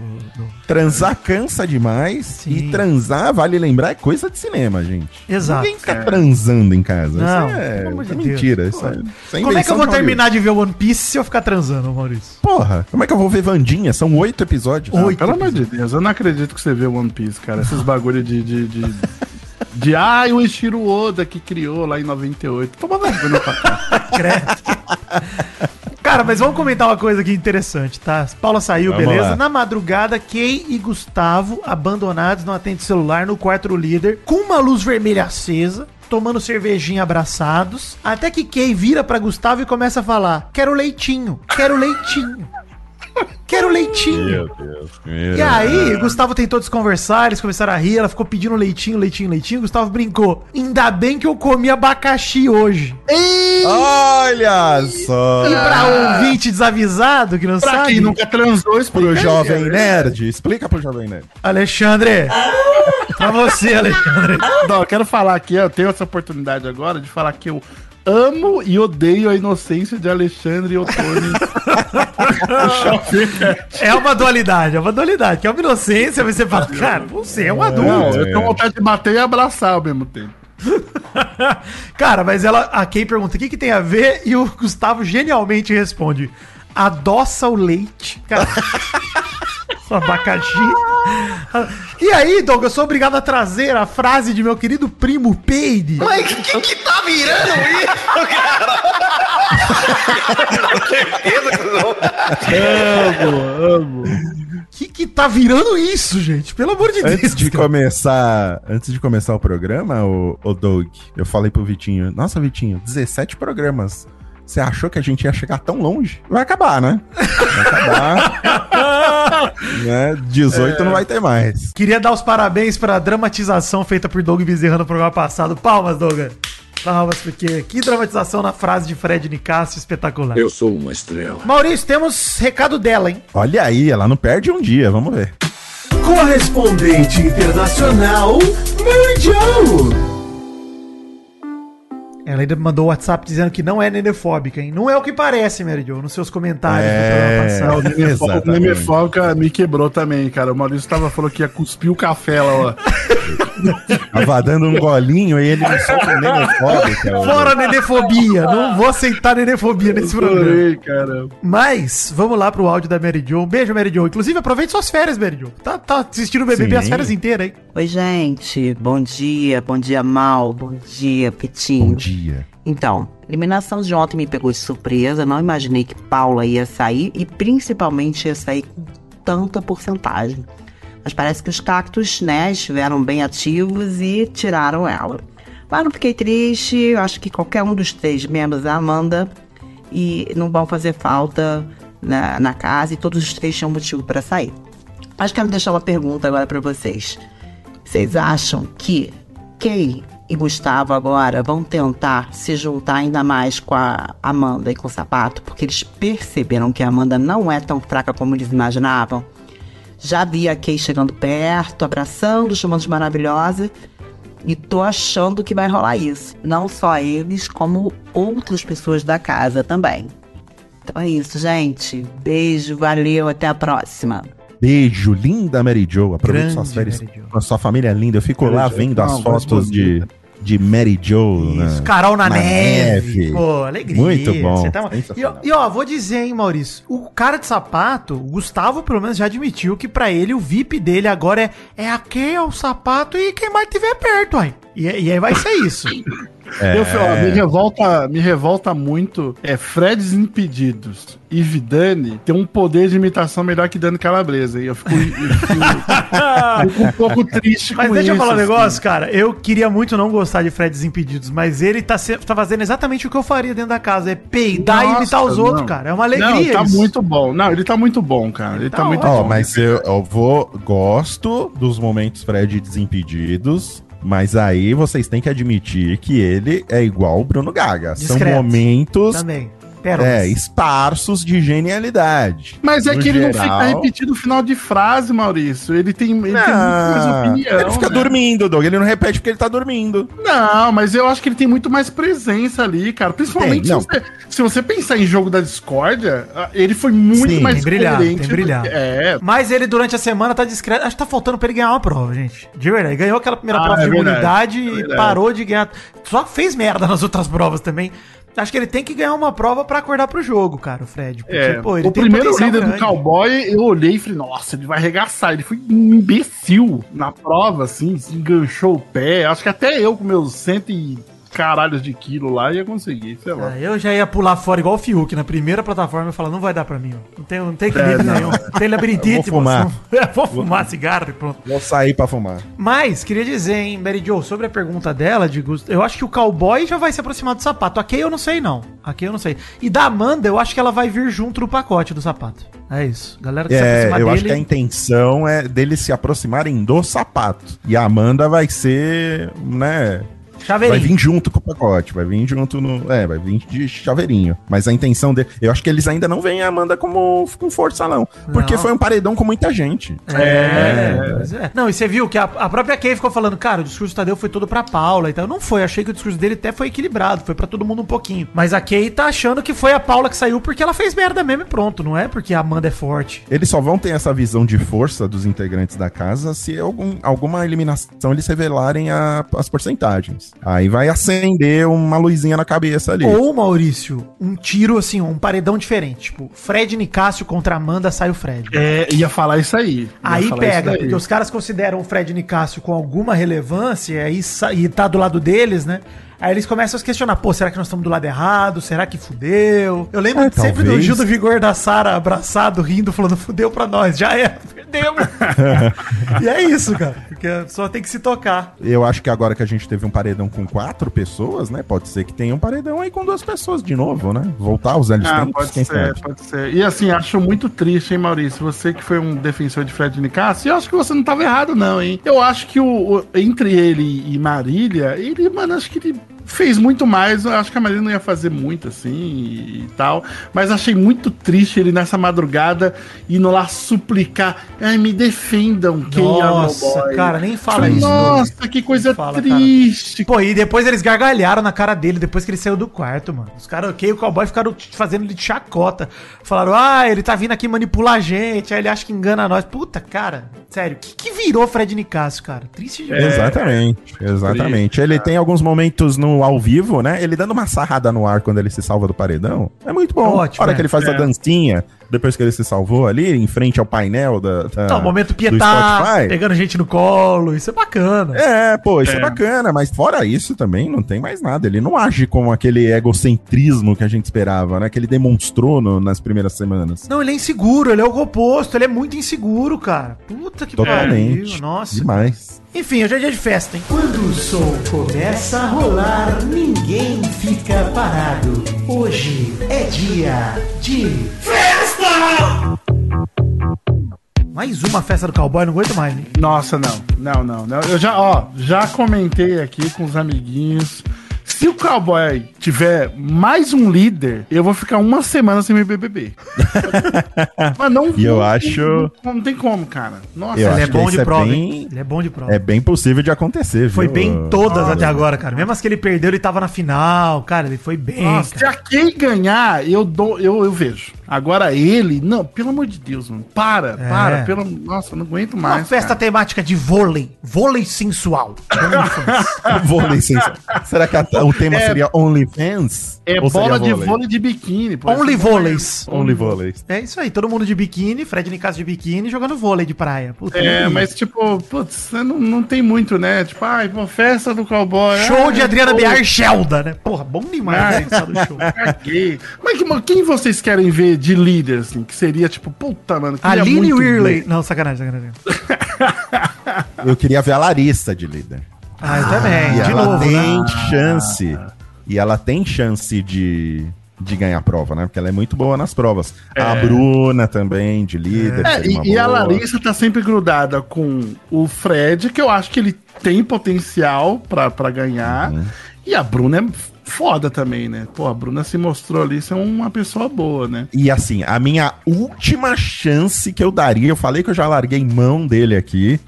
Transar cansa demais Sim. e transar, vale lembrar, é coisa de cinema, gente. Exato. Ninguém fica transando em casa. Não, isso é, pelo de é Deus. mentira. Isso é, isso é Como é que eu vou terminar de ver One Piece se eu ficar transando, Maurício? Porra, como é que eu vou ver Vandinha? São oito episódios. Oito. Pelo amor de Deus, eu não acredito que você vê One Piece, cara. Esses bagulho de. de, de... De, ai, o Ishiro Oda que criou lá em 98. Toma vergonha pra cá. Credo. Cara, mas vamos comentar uma coisa aqui interessante, tá? Paula saiu, Vamos beleza? lá. Na madrugada, Kay e Gustavo abandonados no atende celular no quarto do líder, com uma luz vermelha acesa, tomando cervejinha abraçados, até que Kay vira pra Gustavo e começa a falar: "Quero leitinho, quero leitinho". Quero leitinho. Deus. E aí, Gustavo tentou desconversar, eles começaram a rir, ela ficou pedindo leitinho, leitinho, leitinho. Gustavo brincou. Ainda bem que eu comi abacaxi hoje. Olha só. E pra ouvinte desavisado que não Pra sabe, quem nunca transou, explica Pro jovem nerd, explica pro jovem nerd. Alexandre. pra você, Alexandre. Não, eu quero falar aqui, eu tenho essa oportunidade agora de falar que eu amo e odeio a inocência de Alexandre Ottoni. É uma dualidade, é uma dualidade. Que é uma inocência, mas você fala, cara, você é um adulto. Não, eu tenho vontade de bater e abraçar ao mesmo tempo. Cara, mas ela, a Kay pergunta o que, que tem a ver e o Gustavo genialmente responde: adoça o leite. Cara. o abacaxi. E aí, Doug, eu sou obrigado a trazer a frase de meu querido primo Peide. Mas que, que, que tá virando isso, cara? certeza que não. Amo, amo. Que que tá virando isso, gente? Pelo amor de Deus. Antes de cara. começar, antes de começar o programa, o, o Doug, eu falei pro Vitinho, nossa, Vitinho, 17 programas. Você achou que a gente ia chegar tão longe? Vai acabar, né? Vai acabar. né? 18 não vai ter mais. Queria dar os parabéns pra dramatização feita por Doug Bezerra no programa passado. Palmas, Doug. Palmas, porque que dramatização na frase de Fred Nicásio espetacular. Eu sou uma estrela. Maurício, temos recado dela, hein? Olha aí, ela não perde um dia, vamos ver. Correspondente internacional, Mary Jo. Ela ainda mandou o WhatsApp dizendo que não é nenefóbica, hein? Não é o que parece, Mary Jo, nos seus comentários do programa É, passado. O exatamente. Nemefóbica me quebrou também, cara. O Maurício tava falando que ia cuspir o café lá, ó. Tava dando um golinho e ele me solta nenefóbica. Fora nenefobia, não vou aceitar nenefobia nesse programa. Adorei, cara. Mas, vamos lá pro áudio da Mary Jo. Um beijo, Mary Jo. Inclusive, aproveite suas férias, Mary Jo. Tá, tá assistindo o BBB Sim. as férias inteiras, hein? Oi, gente. Bom dia, bom dia, Mal. Bom dia, Bom Petinho. Dia. Então, a eliminação de ontem me pegou de surpresa. Não imaginei que Paula ia sair e principalmente ia sair com tanta porcentagem. Mas parece que os cactos, né, estiveram bem ativos e tiraram ela. Mas não fiquei triste. Eu acho que qualquer um dos três, menos a Amanda, e não vão fazer falta na, na casa e todos os três tinham motivo para sair. Mas quero deixar uma pergunta agora para vocês. Vocês acham que Kay e Gustavo agora vão tentar se juntar ainda mais com a Amanda e com o Sapato, porque eles perceberam que a Amanda não é tão fraca como eles imaginavam. Já vi a Kay chegando perto, abraçando, chamando de maravilhosa. E tô achando que vai rolar isso. Não só eles, como outras pessoas da casa também. Então é isso, gente. Beijo, valeu, até a próxima. Beijo, linda Mary Jo. Aproveite suas férias Mary Jo. com a sua família linda. Eu fico lá Beijo. vendo as fotos de, de Mary Jo. Isso, né? Carol na, na neve. neve. Pô, alegria. Muito bom, tá- E, e, ó, vou dizer, hein, Maurício. O cara de sapato, o Gustavo, pelo menos, já admitiu que pra ele o VIP dele agora é, é aquele, é o sapato e quem mais tiver perto, aí. E, e aí vai ser isso. É. Eu, ó, me, revolta, me revolta muito é Freds Impedidos e Vidani tem um poder de imitação melhor que Dani Calabresa. E eu fico, eu fico- fico um pouco triste Mas com deixa eu isso, falar um assim. negócio, cara. Eu queria muito não gostar de Fred Desimpedidos, mas ele tá, se- tá fazendo exatamente o que eu faria dentro da casa: é peidar e Nossa, imitar os outros, não. cara. É uma Não, alegria. tá isso. muito bom. Não, ele tá muito bom, cara. Ele Tá tá, muito Ó, bom. mas eu, eu vou. Gosto dos momentos Fred desimpedidos. Mas aí vocês têm que admitir que ele é igual o Bruno Gaga. São Discreto. momentos Também. Pérolas. é, esparsos de genialidade. Mas é No que ele não geral- fica repetindo o final de frase, Maurício. Ele tem, ele tem muito mais Não, opinião. ele fica né? dormindo, Doug. Ele não repete porque ele tá dormindo. Não, mas eu acho que ele tem muito mais presença ali, cara. Principalmente Tem, se, você, se você pensar em jogo da discórdia, ele foi muito Sim, mais tem tem brilhado. que- É. Mas ele, durante a semana, tá discreto. Acho que tá faltando pra ele ganhar uma prova, gente. De verdade. Ele ganhou aquela primeira Ah, prova é de verdade, imunidade é e parou de ganhar. Só fez merda nas outras provas também. Acho que ele tem que ganhar uma prova pra acordar pro jogo, cara, o Fred. Porque, É, pô, ele o primeiro líder do grande. cowboy, eu olhei e falei, nossa, ele vai arregaçar. Ele foi um imbecil na prova, assim, se enganchou o pé. Acho que até eu com meus cento e caralhos de quilo lá ia conseguir, sei lá. Ah, eu já ia pular fora igual o Fiuk. Na primeira plataforma eu falar, não vai dar pra mim, ó. Não tem, não tem equilíbrio É, não. nenhum. Não tem labirintite, vou fumar. É, vou fumar cigarro e pronto. Vou sair pra fumar. Mas, queria dizer, hein, Mary Jo, sobre a pergunta dela, de Gust... eu acho que o cowboy já vai se aproximar do sapato. A Kay eu não sei, não. A Kay eu não sei. E da Amanda, eu acho que ela vai vir junto no pacote do sapato. É isso. Galera que É, eu acho que a intenção é deles se aproximarem do sapato. E a Amanda vai ser, né? Vai Chaveirinho. vir junto com o pacote, vai vir junto no. É, vai vir de chaveirinho. Mas a intenção dele. Eu acho que eles ainda não veem a Amanda como com força, não. Porque Não. foi um paredão com muita gente. É, mas é. Não, e você viu que a, a própria Kay ficou falando, cara, o discurso do Tadeu foi todo pra Paula e tal. Não foi, achei que o discurso dele até foi equilibrado, foi pra todo mundo um pouquinho. Mas a Kay tá achando que foi a Paula que saiu porque ela fez merda mesmo e pronto, não é porque a Amanda é forte. Eles só vão ter essa visão de força dos integrantes da casa se algum, alguma eliminação eles revelarem a- as porcentagens. Aí vai acender uma luzinha na cabeça ali. Ou, Maurício, um tiro assim, um paredão diferente. Tipo, Fred Nicásio contra Amanda sai o Fred. É, ia falar isso aí. Ia Aí pega, porque os caras consideram o Fred Nicásio com alguma relevância aí sa- e tá do lado deles, né? Aí eles começam a se questionar, pô, será que nós estamos do lado errado? Será que fudeu? Eu lembro É, sempre do talvez. Gil do Vigor da Sara abraçado, rindo, falando, fudeu pra nós, já é, perdemos. e é isso, cara, porque só tem que se tocar. Eu acho que agora que a gente teve um paredão com quatro pessoas, né? Pode ser que tenha um paredão aí com duas pessoas de novo, né? Voltar aos velhos Ah, tempos, pode quem ser, sabe? pode ser. E assim, acho muito triste, hein, Maurício? Você que foi um defensor de Fred Nicasso, eu acho que você não tava errado, não, hein? Eu acho que o, o- entre ele e Marília, ele, mano, acho que ele fez muito mais. Eu acho que a Marília não ia fazer muito assim e, e tal. Mas achei muito triste ele nessa madrugada indo lá suplicar. Ai, me defendam, quem é Nossa, boy. cara, nem fala isso. Nossa, que coisa fala, triste. Pô, e depois eles gargalharam na cara dele, depois que ele saiu do quarto, mano. Os caras, ok, o cowboy ficaram fazendo ele de chacota. Falaram, ah, ele tá vindo aqui manipular a gente, aí ele acha que engana nós. Puta, cara, sério, o que, que virou Fred Nicásio, cara? Triste demais. Exatamente, exatamente. Ele tem alguns momentos no ao vivo, né? Ele dando uma sarrada no ar quando ele se salva do paredão. É muito bom. Ótimo, a hora é. que ele faz a É. dancinha, depois que ele se salvou ali, em frente ao painel da, da- Tá, o momento Pietá, pegando gente no colo, isso é bacana. É, pô, isso é. É. bacana, mas fora isso também não tem mais nada. Ele não age com aquele egocentrismo que a gente esperava, né? Que ele demonstrou no- nas primeiras semanas. Não, ele é inseguro, ele é o oposto, ele é muito inseguro, cara. Puta que Totalmente. pariu, nossa. Demais. Enfim, hoje é dia de festa, hein? Quando o som começa a rolar, ninguém fica parado. Hoje é dia de festa! Mais uma festa do cowboy, não aguento mais. hein? Nossa, não. Não, não, não. Eu já, ó, já comentei aqui com os amiguinhos. Se o cowboy tiver mais um líder, eu vou ficar uma semana sem meu BBB. Mas não E eu não- acho- Não, não tem como, cara. Nossa, Eu Ele é bom de é prova, bem- hein? Ele é bom de prova. É bem possível de acontecer, Foi viu? bem em todas Olha. até agora, cara. Mesmo as que ele perdeu, ele tava na final. Cara, ele foi bem. Nossa, se cara. a Kay ganhar, eu dou, eu, eu vejo. Agora ele, não, pelo amor de Deus, mano. Para, É. para, pelo, nossa, eu não aguento Uma mais. festa cara. temática de vôlei. Vôlei sensual. Vôlei sem- Será que a- o tema É- seria OnlyFans? É Ou seria bola de vôlei de biquíni. pô. Only vôleis. Only vôlei. É isso aí, todo mundo de biquíni, Fred Nicasso de biquíni, jogando vôlei de praia. Puta, É, mas tipo, putz, não, não tem muito, né? Tipo, ai, pô, festa do cowboy. Show ai, de Adriana pô, Biar Shelda, né? Porra, bom demais né, do show. caguei. Mas quem vocês querem ver de líder, assim? Que seria tipo, puta, mano. Aline ver. Não, sacanagem, sacanagem. Eu queria ver a Larissa de líder. Ah, eu também. E de ela novo, tem né? chance. E ela tem chance de, de ganhar a prova, né? Porque ela é muito boa nas provas. A Bruna também, de líder. É, e, e a. Larissa tá sempre grudada com o Fred, que eu acho que ele tem potencial pra, pra ganhar. Uhum. E a Bruna é foda também, né? Pô, a Bruna se mostrou ali ser uma pessoa boa, né? E assim, a minha última chance que eu daria, eu falei que eu já larguei mão dele aqui,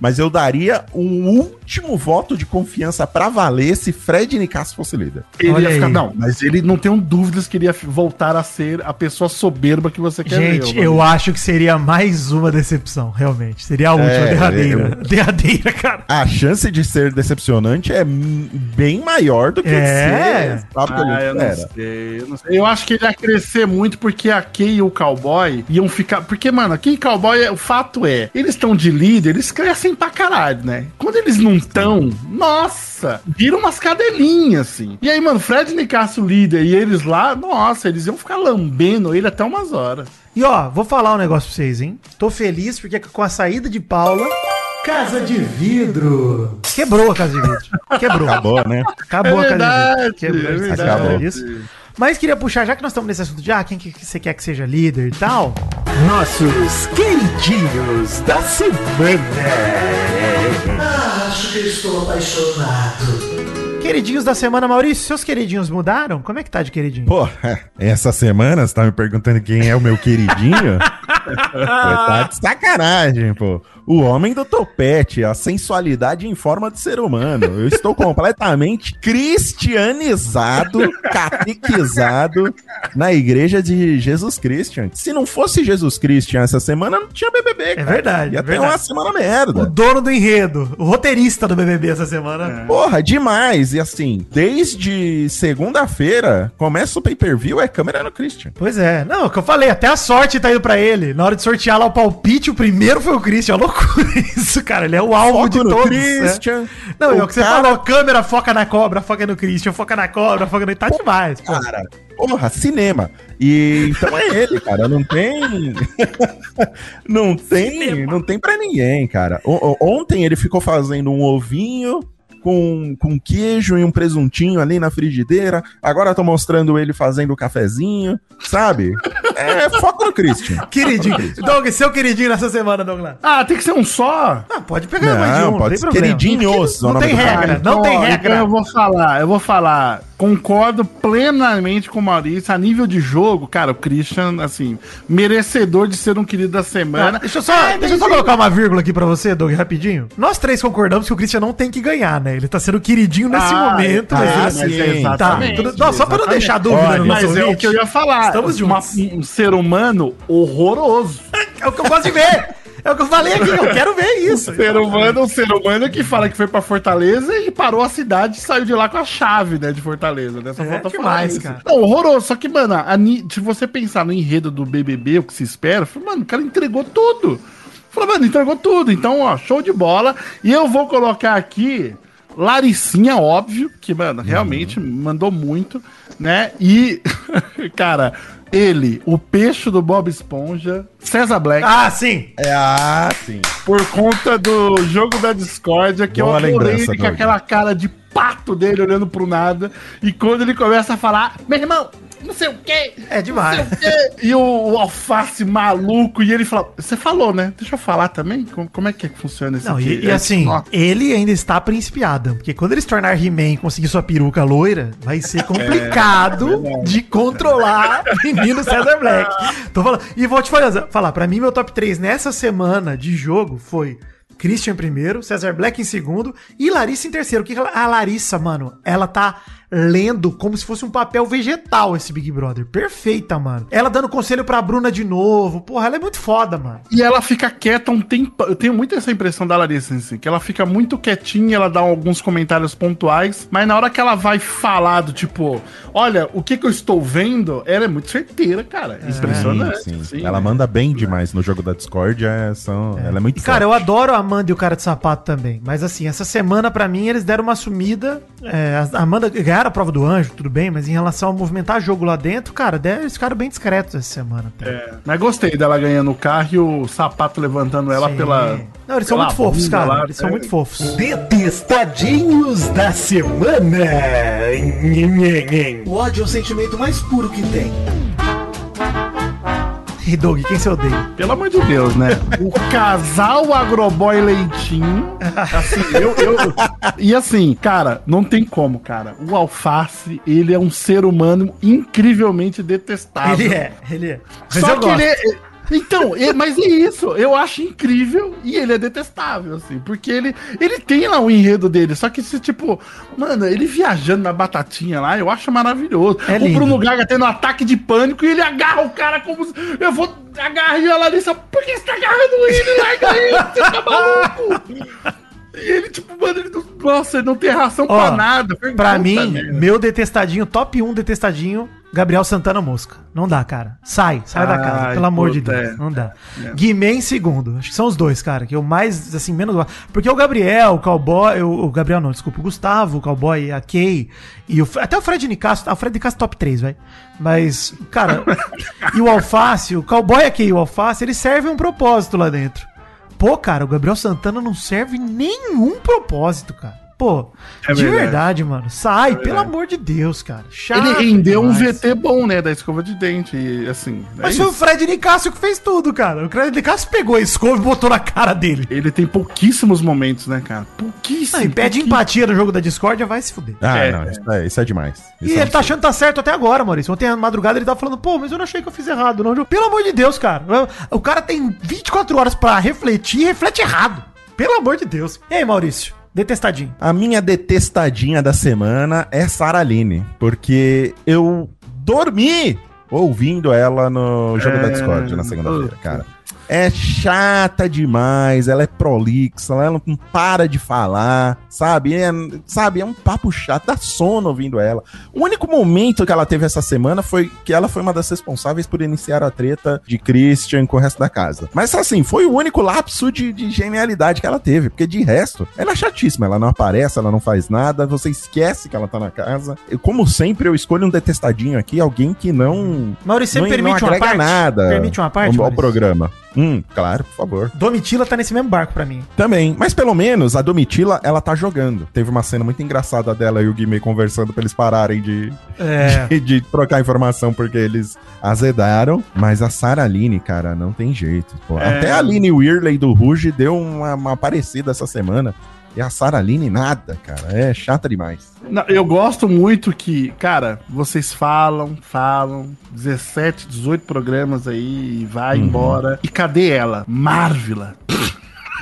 mas eu daria um último voto de confiança pra valer se Fred Nicasso fosse líder. Ele Olha ia ficar. aí. Não, mas ele não tenho dúvidas que ele ia voltar a ser a pessoa soberba que você quer Gente, ver. eu mano. acho que seria mais uma decepção, realmente. Seria a última, É, derradeira. Derradeira, cara. A chance de ser decepcionante é bem maior do que É. ser. Sabe Ah, eu não sei, eu não sei. Eu acho que ele ia crescer muito porque a Kay e o cowboy iam ficar. Porque, mano, a Kay e o cowboy, é- o fato é, eles estão de líder, eles crescem pra caralho, né? Quando eles não estão, nossa, viram umas cadelinhas, assim. E aí, mano, Fred Nicasso líder e eles lá, nossa, eles iam ficar lambendo ele até umas horas. E ó, vou falar um negócio pra vocês, hein? Tô feliz porque com a saída de Paula. Casa de vidro. Quebrou a casa de vidro. Quebrou. Acabou, né? Acabou É a casa verdade, de vidro. Quebrou. é a gente tá verdade. Mas queria puxar, já que nós estamos nesse assunto de ah, quem que você quer que seja líder e tal. Nossos queridinhos da semana. Acho que estou apaixonado. Queridinhos da semana, Maurício, seus queridinhos mudaram? Como é que tá de queridinho? Pô, essa semana você tá me perguntando quem é o meu queridinho? Tá de sacanagem, pô. O homem do topete, a sensualidade em forma de ser humano. Eu estou completamente cristianizado, catequizado na igreja de Jesus Christian. Se não fosse Jesus Christian essa semana, não tinha BBB, É verdade, Ia é ter verdade. uma semana O merda. dono do enredo, o roteirista do BBB essa semana. Porra, demais. E assim, desde segunda-feira, começa o pay-per-view, é câmera no Christian. Pois é. Não, é o que eu falei, até a sorte tá indo pra ele. Na hora de sortear lá o palpite, o primeiro foi o Christian. É isso, cara. Ele é o alvo Foco de todos. Christian. né? Não, é o que você cara- falou, câmera foca na cobra, foca no Christian, foca na cobra, foca no... Tá demais, pô. Cara, porra, cinema. E então é ele, cara. Não tem. não tem. Não tem pra ninguém, cara. O- o- ontem ele ficou fazendo um ovinho. Com, com queijo e um presuntinho ali na frigideira. Agora eu tô mostrando ele fazendo o cafezinho, sabe? É foco no Christian. Queridinho. Doug, seu queridinho nessa semana, Douglas. Ah, tem que ser um só? Ah, pode pegar mais de Não, um, pode ser queridinhos. é o Não nome tem regra, não Então, tem regra. Então eu vou falar, eu vou falar. Concordo plenamente com o Maurício. A nível de jogo, cara, o Christian, assim, merecedor de ser um querido da semana. Ah, deixa eu só, deixa eu só colocar uma vírgula aqui pra você, Doug, rapidinho. Nós três concordamos que o Christian não tem que ganhar, né? Ele tá sendo queridinho nesse Ah, momento. ah, mas mas ele- é tá, exatamente, tudo- não, só pra não deixar dúvida Olha, no nosso Mas é o ouvinte. que eu ia falar. Estamos Uma- juntos. um ser humano horroroso. É o que eu gosto de ver. É o que eu falei aqui, eu quero ver isso. Um ser humano, um ser humano que fala que foi pra Fortaleza e parou a cidade e saiu de lá com a chave, né, de Fortaleza. Dessa É falta demais, isso. cara. Não, horroroso. Só que, mano, a se você pensar no enredo do BBB, o que se espera, mano, o cara entregou tudo. Falou, mano, entregou tudo. Então, ó, show de bola. E eu vou colocar aqui Laricinha, óbvio, que, mano, realmente mandou muito, né? E, cara, ele, o peixe do Bob Esponja, César Black, Ah, sim. É, ah, sim. por conta do jogo da discórdia, que Boa eu adorei ele com aquela cara de pato dele olhando pro nada. E quando ele começa a falar, meu irmão, não sei o quê. É demais. não sei o quê. E o, o alface maluco, e ele fala, você falou, né? Deixa eu falar também, como, como é que, é que funciona isso Não, aqui? e, e É, assim, ó, ele ainda está principiado. Porque quando ele se tornar He-Man e conseguir sua peruca loira, vai ser complicado de controlar o menino Cesar Black. Tô falando. E vou te falar, falar, pra mim, meu top 3 nessa semana de jogo foi Christian em primeiro, Cesar Black em segundo e Larissa em terceiro. O que a Larissa, mano, ela tá lendo como se fosse um papel vegetal esse Big Brother. Perfeita, mano. Ela dando conselho pra Bruna de novo. Porra, ela é muito foda, mano. E ela fica quieta um tempo. Eu tenho muito essa impressão da Larissa, assim, que ela fica muito quietinha, ela dá alguns comentários pontuais, mas na hora que ela vai falar do tipo, olha, o que que eu estou vendo, ela é muito certeira, cara. Impressionante. Sim, sim. assim, ela né? manda bem demais no jogo da Discord. É, são, Ela é muito E, cara, eu adoro a Amanda e o cara de sapato também. Mas assim, essa semana, pra mim, eles deram uma sumida. É, a Amanda ganharam a prova do anjo, tudo bem, mas em relação a movimentar jogo lá dentro, cara, eles ficaram bem discretos essa semana. até. É, mas gostei dela ganhando o carro e o sapato levantando ela Sim. pela. Não, eles são muito fofos, cara. lá, eles são é. muito fofos. Detestadinhos da semana. O ódio é o sentimento mais puro que tem. E Doug, quem você odeia? Pelo amor de Deus, né? O casal agroboy leitinho. Assim, eu, eu. E assim, cara, não tem como, cara. O alface, ele é um ser humano incrivelmente detestável. Ele é, ele é. Mas Só que gosto. ele é. Então, mas é isso, eu acho incrível e ele é detestável, assim, porque ele, ele tem lá o enredo dele, só que esse tipo, mano, ele viajando na batatinha lá, eu acho maravilhoso. É o. Bruno Gaga tendo um ataque de pânico e ele agarra o cara como se, eu vou agarrar e a Larissa, por que você tá agarrando ele? Larga ele, você tá maluco? E ele, tipo, mano, ele não, nossa, ele não tem ração Ó, pra nada. Pra mim, merda. meu detestadinho, top 1 detestadinho, Gabriel Santana Mosca. Não dá, cara. Sai, sai da casa, Ai, pelo amor de Deus. é. Não dá. Guimê em segundo. Acho que são os dois, cara, que eu mais, assim, menos gosto. Porque o Gabriel, o Cowboy, o, o Gabriel não, desculpa, o Gustavo, o Cowboy, a Kay e o, até o Fred Nicasso, ah, o Fred Nicasso top 3, vai. Mas, cara, e o Alface, o Cowboy, a Kay e o Alface, eles servem um propósito lá dentro. Pô, cara, o Gabriel Santana não serve nenhum propósito, cara. Pô, É de verdade. verdade, mano. Sai, pelo amor de Deus, cara. Chato Ele rendeu um demais. VT bom, né, da escova de dente, e assim. é Mas isso. foi o Fred Nicásio que fez tudo, cara. O Fred Nicásio pegou a escova e botou na cara dele. Ele tem pouquíssimos momentos, né, cara? Pouquíssimos. Não, e pede empatia no jogo da Discord, vai se fuder. Ah, É, não, isso é, isso é demais. E Isso é ele tá achando que tá certo até agora, Maurício. Ontem à madrugada ele tava falando, pô, mas eu não achei que eu fiz errado, não. Pelo amor de Deus, cara. O cara tem 24 horas pra refletir e reflete errado. Pelo amor de Deus. E aí, Maurício? Detestadinho. A minha detestadinha da semana é Saraline, porque eu dormi ouvindo ela no jogo da Discord na segunda-feira, cara. É chata demais, ela é prolixa, ela não para de falar, sabe? É, sabe, é um papo chato, dá sono ouvindo ela. O único momento que ela teve essa semana foi que ela foi uma das responsáveis por iniciar a treta de Christian com o resto da casa. Mas assim, foi o único lapso de, de genialidade que ela teve, porque de resto, ela é chatíssima, ela não aparece, ela não faz nada, você esquece que ela tá na casa. Eu, como sempre, eu escolho um detestadinho aqui, alguém que não. Maurício, você não, me permite não uma parte? nada Permite uma parte, ao, ao programa. Hum, claro, por favor. Domitila tá nesse mesmo barco pra mim. Também. Mas pelo menos a Domitila, ela tá jogando. Teve uma cena muito engraçada dela e o Guimê conversando pra eles pararem de, É. de, de trocar informação porque eles azedaram. Mas a Sarah Aline, cara, não tem jeito. É. Até a Aline Weirley do Ruge deu uma, uma parecida essa semana. E a Sarah Aline, nada, cara. É chata demais. Não, eu gosto muito que, cara, vocês falam, falam, 17, 18 programas aí, e vai Uhum. embora. E cadê ela? Marvila.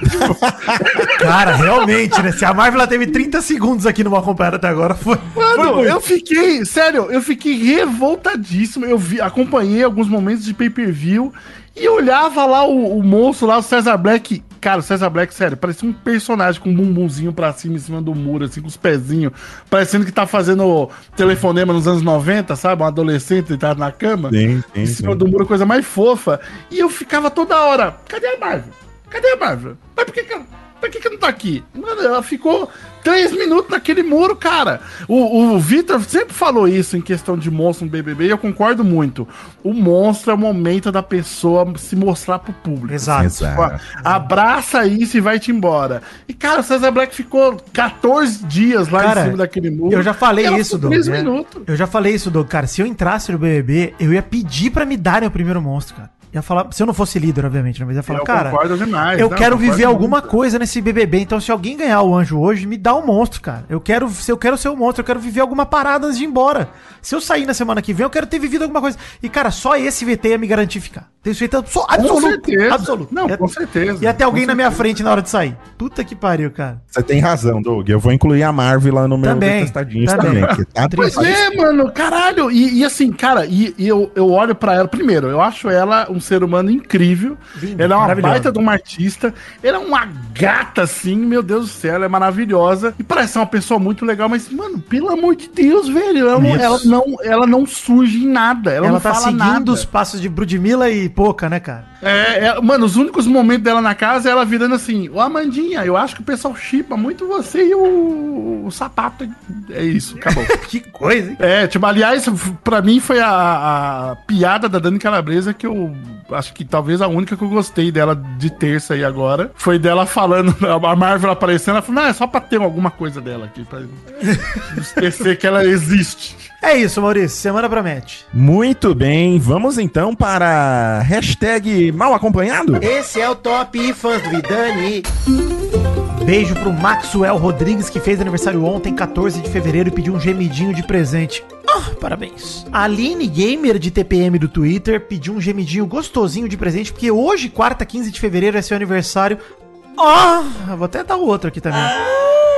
Cara, realmente, né? Se a Marvel teve 30 segundos aqui numa acompanhada até agora, foi. foi Mano, muito. eu fiquei, sério, eu fiquei revoltadíssimo. Eu vi, acompanhei alguns momentos de pay-per-view e olhava lá o, o moço lá, o Cesar Black. Cara, o Cesar Black, sério, parecia um personagem com um bumbumzinho pra cima, em cima do muro, assim, com os pezinhos, parecendo que tá fazendo telefonema nos anos 90, sabe? Um adolescente deitado na cama. Sim, em cima do muro, coisa mais fofa. E eu ficava toda hora, cadê a Marvel? Cadê a Marvel? Mas por que que ela... Por que, que não tá aqui? Mano, ela ficou três minutos naquele muro, cara. O, o Vitor sempre falou isso em questão de monstro no BBB e eu concordo muito. O monstro é o momento da pessoa se mostrar pro público. Exato. Exato. Abraça isso e vai-te embora. E, cara, o César Black ficou 14 dias lá Cara, em cima daquele muro. Eu já falei isso, Doug. três né? minutos. Eu já falei isso, Doug. Cara, se eu entrasse no BBB, eu ia pedir pra me darem o primeiro monstro, cara. Ia falar, se eu não fosse líder, obviamente, né? mas ia falar, Eu cara, demais, eu não, quero concordo viver alguma muito. coisa nesse BBB. Então, se alguém ganhar o anjo hoje, me dá um monstro, cara. Eu quero, se eu quero ser um monstro, eu quero viver alguma parada antes de ir embora. Se eu sair na semana que vem, eu quero ter vivido alguma coisa. E, cara, só esse VT ia me garantir ficar. Tenho certeza abso- absoluto. certeza. Absoluto. Não, Ia- com certeza. Ia ter alguém Com na minha frente na hora de sair. Puta que pariu, cara. Você tem razão, Doug. Eu vou incluir a Marvel lá no meu Também, Detestadinhos também. também. que tá Pois é, mano, caralho. E, e assim, cara, e, e eu, eu olho pra ela. Primeiro, eu acho ela um ser humano incrível. Linda, ela é uma baita de uma artista. Ela é uma gata, assim, meu Deus do céu, ela é maravilhosa. E parece ser uma pessoa muito legal, mas, mano, pelo amor de Deus, velho. Ela, não, ela, não, ela não surge em nada. Ela, Ela, não tá fala seguindo nada. os passos de Brudmila e Poca, né, cara? É, é, mano, os únicos momentos dela na casa é ela virando assim, ô Amandinha, eu acho que o pessoal chipa muito você e o, o sapato. É isso, acabou. que coisa, hein? É, tipo, aliás, pra mim foi a, a piada da Dani Calabresa que eu acho que talvez a única que eu gostei dela de terça aí agora. Foi dela falando, a Marvel aparecendo, ela falou, não, é só pra ter alguma coisa dela aqui, pra esquecer que ela existe. É isso, Maurício. Semana promete. Muito bem, vamos então para hashtag mal acompanhado? Esse é o Top Fãs do Vidani. Beijo pro Maxwell Rodrigues, que fez aniversário ontem, 14 de fevereiro, e pediu um gemidinho de presente. Ah, parabéns. A Aline Gamer de TPM do Twitter pediu um gemidinho gostosinho de presente, porque hoje, quarta, 15 de fevereiro, é seu aniversário. Ah, vou até dar o outro aqui também.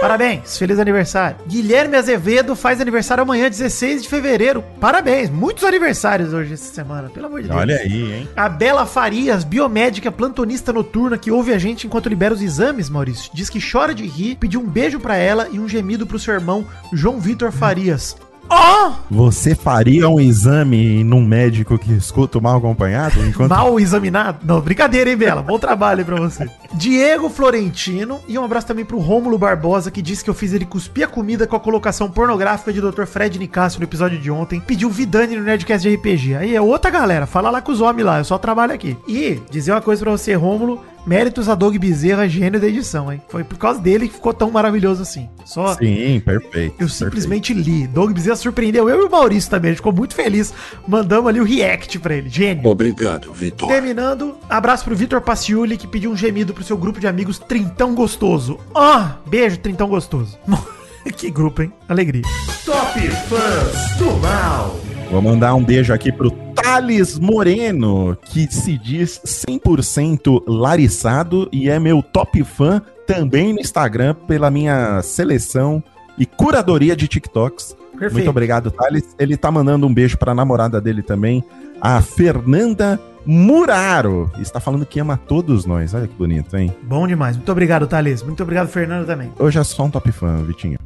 Parabéns, feliz aniversário. Guilherme Azevedo faz aniversário amanhã, 16 de fevereiro. Parabéns, muitos aniversários hoje essa semana, pelo amor de Deus. Olha aí, hein? A Bela Farias, biomédica plantonista noturna que ouve a gente enquanto libera os exames, Maurício, diz que chora de rir, pediu um beijo pra ela e um gemido pro seu irmão João Vitor Farias. Ó! Você faria um exame num médico que escuta o mal acompanhado? Enquanto... Mal examinado? Não, brincadeira, hein, Bela? Bom trabalho aí pra você. Diego Florentino e um abraço também pro Rômulo Barbosa, que disse que eu fiz ele cuspir a comida com a colocação pornográfica de Dr. Fred Nicásio no episódio de ontem. Pediu Vidani no Nerdcast de RPG. Aí é outra galera, fala lá com os homens lá, eu só trabalho aqui. E dizer uma coisa pra você, Rômulo, méritos a Doug Bezerra, gênio da edição, hein? Foi por causa dele que ficou tão maravilhoso assim. Só Sim, perfeito. eu simplesmente li. Doug Bezerra surpreendeu eu e o Maurício também. A gente ficou muito feliz. Mandamos ali o react pra ele. Gênio. Obrigado, Vitor. Terminando, abraço pro Vitor Paciuli, que pediu um gemido pro seu grupo de amigos Trintão Gostoso. Ah, beijo, Trintão Gostoso. que grupo, hein? Alegria. Top Fãs do Mal. Vou mandar um beijo aqui pro Thales Moreno, que se diz 100% lariçado e é meu top fã também no Instagram pela minha seleção e curadoria de TikToks. Perfeito. Muito obrigado, Thales. Ele tá mandando um beijo pra namorada dele também, a Fernanda Muraro. Está falando que ama todos nós. Olha que bonito, hein? Bom demais. Muito obrigado, Thales. Muito obrigado, Fernando, também. Hoje é só um top fã, Vitinho.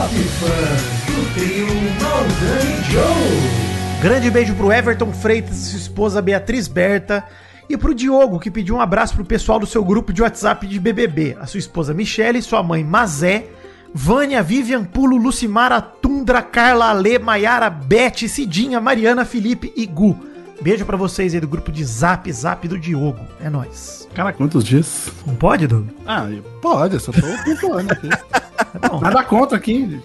Top Fãs do trio Maldani Joe. Grande beijo pro Everton Freitas e sua esposa Beatriz Berta. E pro Diogo, que pediu um abraço pro pessoal do seu grupo de WhatsApp de BBB. A sua esposa Michele, sua mãe Mazé, Vânia, Vivian, Pulo, Lucimara, Tundra, Carla, Ale, Maiara, Beth, Cidinha, Mariana, Felipe e Gu. Beijo pra vocês aí do grupo de Zap Zap do Diogo. É nóis. Cara, quantos dias? Não pode, Doug? Ah, pode, eu só tô pontuando aqui. É bom. Nada contra aqui.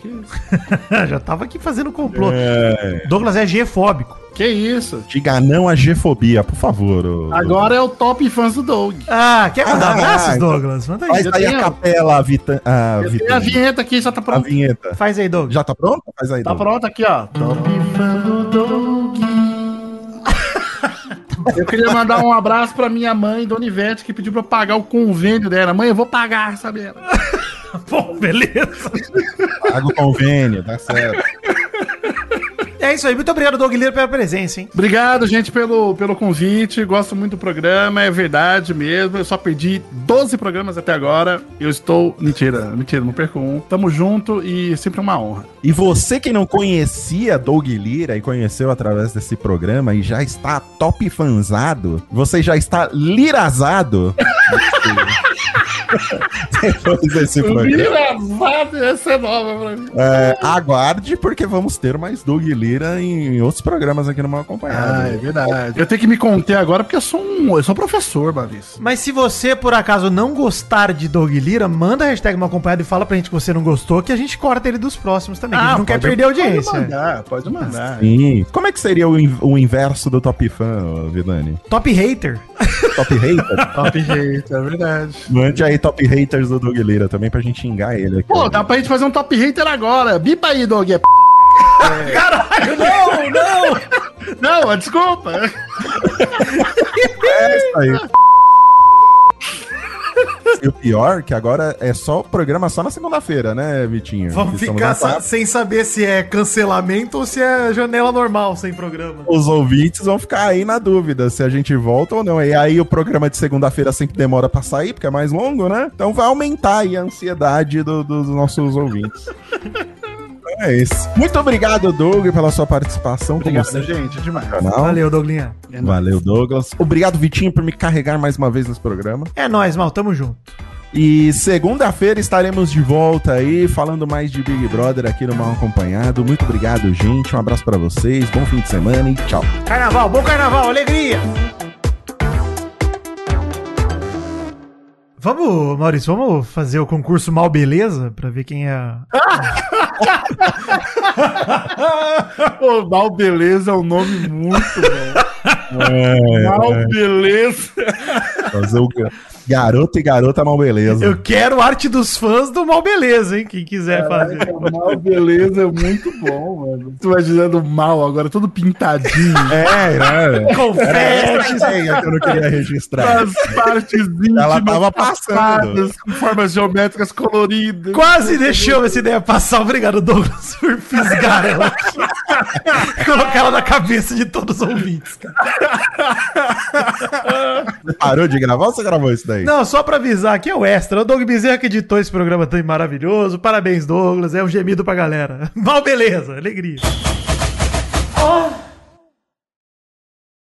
Já tava aqui fazendo complô. É. Douglas é G-fóbico. que isso? Diga não à G-fobia, por favor. ô- Agora é o top fãs do Doug. Ah, quer mandar Ah, abraços, então- Douglas? Manda aí. Faz aí a capela, a, Vita, a, Vita- a vinheta aqui, já tá a pronta. vinheta. Faz aí, Doug. Já tá pronta? Faz aí. Tá Doug. pronta aqui, ó. Top fã do Doug. Eu queria mandar um abraço pra minha mãe, Dona Ivete, que pediu pra eu pagar o convênio dela. Mãe, eu vou pagar, sabe? Bom, beleza. Paga o convênio, tá certo. É isso aí. Muito obrigado, Doug Lira, pela presença, hein? Obrigado, gente, pelo, pelo convite. Gosto muito do programa, é verdade mesmo. Eu só perdi 12 programas até agora. Eu estou. Mentira, mentira, não perco um. Tamo junto e sempre uma honra. E você que não conhecia Doug Lira e conheceu através desse programa e já está top fanzado, você já está lirazado. Depois desse programa. Engraçado, essa é nova pra mim. É, aguarde, porque vamos ter mais Doug Lira em outros programas aqui no Mal Acompanhado. Ah, é verdade. Eu tenho que me conter agora porque eu sou um. Eu sou professor, Maurício. Mas se você, por acaso, não gostar de Doug Lira, manda a hashtag mal acompanhado e fala pra gente que você não gostou, que a gente corta ele dos próximos também. que a gente não quer perder a audiência. Pode mandar, pode mandar. Sim. Como é que seria o, in- o inverso do Top Fã, Vidani? Top hater. Top Hater? Top jeito, é verdade. Mande aí Top Haters do Doug Lira também pra gente xingar ele aqui. Pô, dá pra gente fazer um top hater agora. Bipa aí, Doug. É p... Caralho, não, não! Não, é desculpa. É isso aí. E o pior, que agora é só o programa só na segunda-feira, né, Vitinho? Vamos Que ficar sa- sem saber se é cancelamento ou se é janela normal sem programa. Os ouvintes vão ficar aí na dúvida se a gente volta ou não. E aí o programa de segunda-feira sempre demora pra sair, porque é mais longo, né? Então vai aumentar aí a ansiedade do- dos nossos ouvintes. É isso. Muito obrigado, Doug, pela sua participação. como Obrigado, sempre gente. Demais. no canal. Valeu, Douglinha. Valeu, Douglas. Obrigado, Vitinho, por me carregar mais uma vez nesse programa. É nóis, mal, tamo junto. E segunda-feira estaremos de volta aí, falando mais de Big Brother aqui no Mal Acompanhado. Muito obrigado, gente. Um abraço pra vocês, bom fim de semana e tchau. Carnaval, bom carnaval, alegria! Vamos, Maurício, vamos fazer o concurso Mal Beleza pra ver quem é. Pô, Mal Beleza é um nome muito bom. Mal Beleza. Fazer o garoto e garota mal beleza. Eu quero arte dos fãs do Mal Beleza, hein? Quem quiser fazer. Mal Beleza é muito bom, mano. Tu imaginando mal agora, todo pintadinho. É, né? Confetes! Que eu não queria registrar. As partes Ela tava passando. com formas geométricas coloridas. Quase deixou essa ideia passar. Obrigado, Douglas, por fisgar ela. Colocar ela na cabeça de todos os ouvintes. cara. Parou de gravar ou você gravou isso daí? Não, só pra avisar, aqui é o Extra. O Doug Bezerra que editou esse programa tão maravilhoso. Parabéns, Douglas. É um gemido pra galera. Mal beleza, alegria.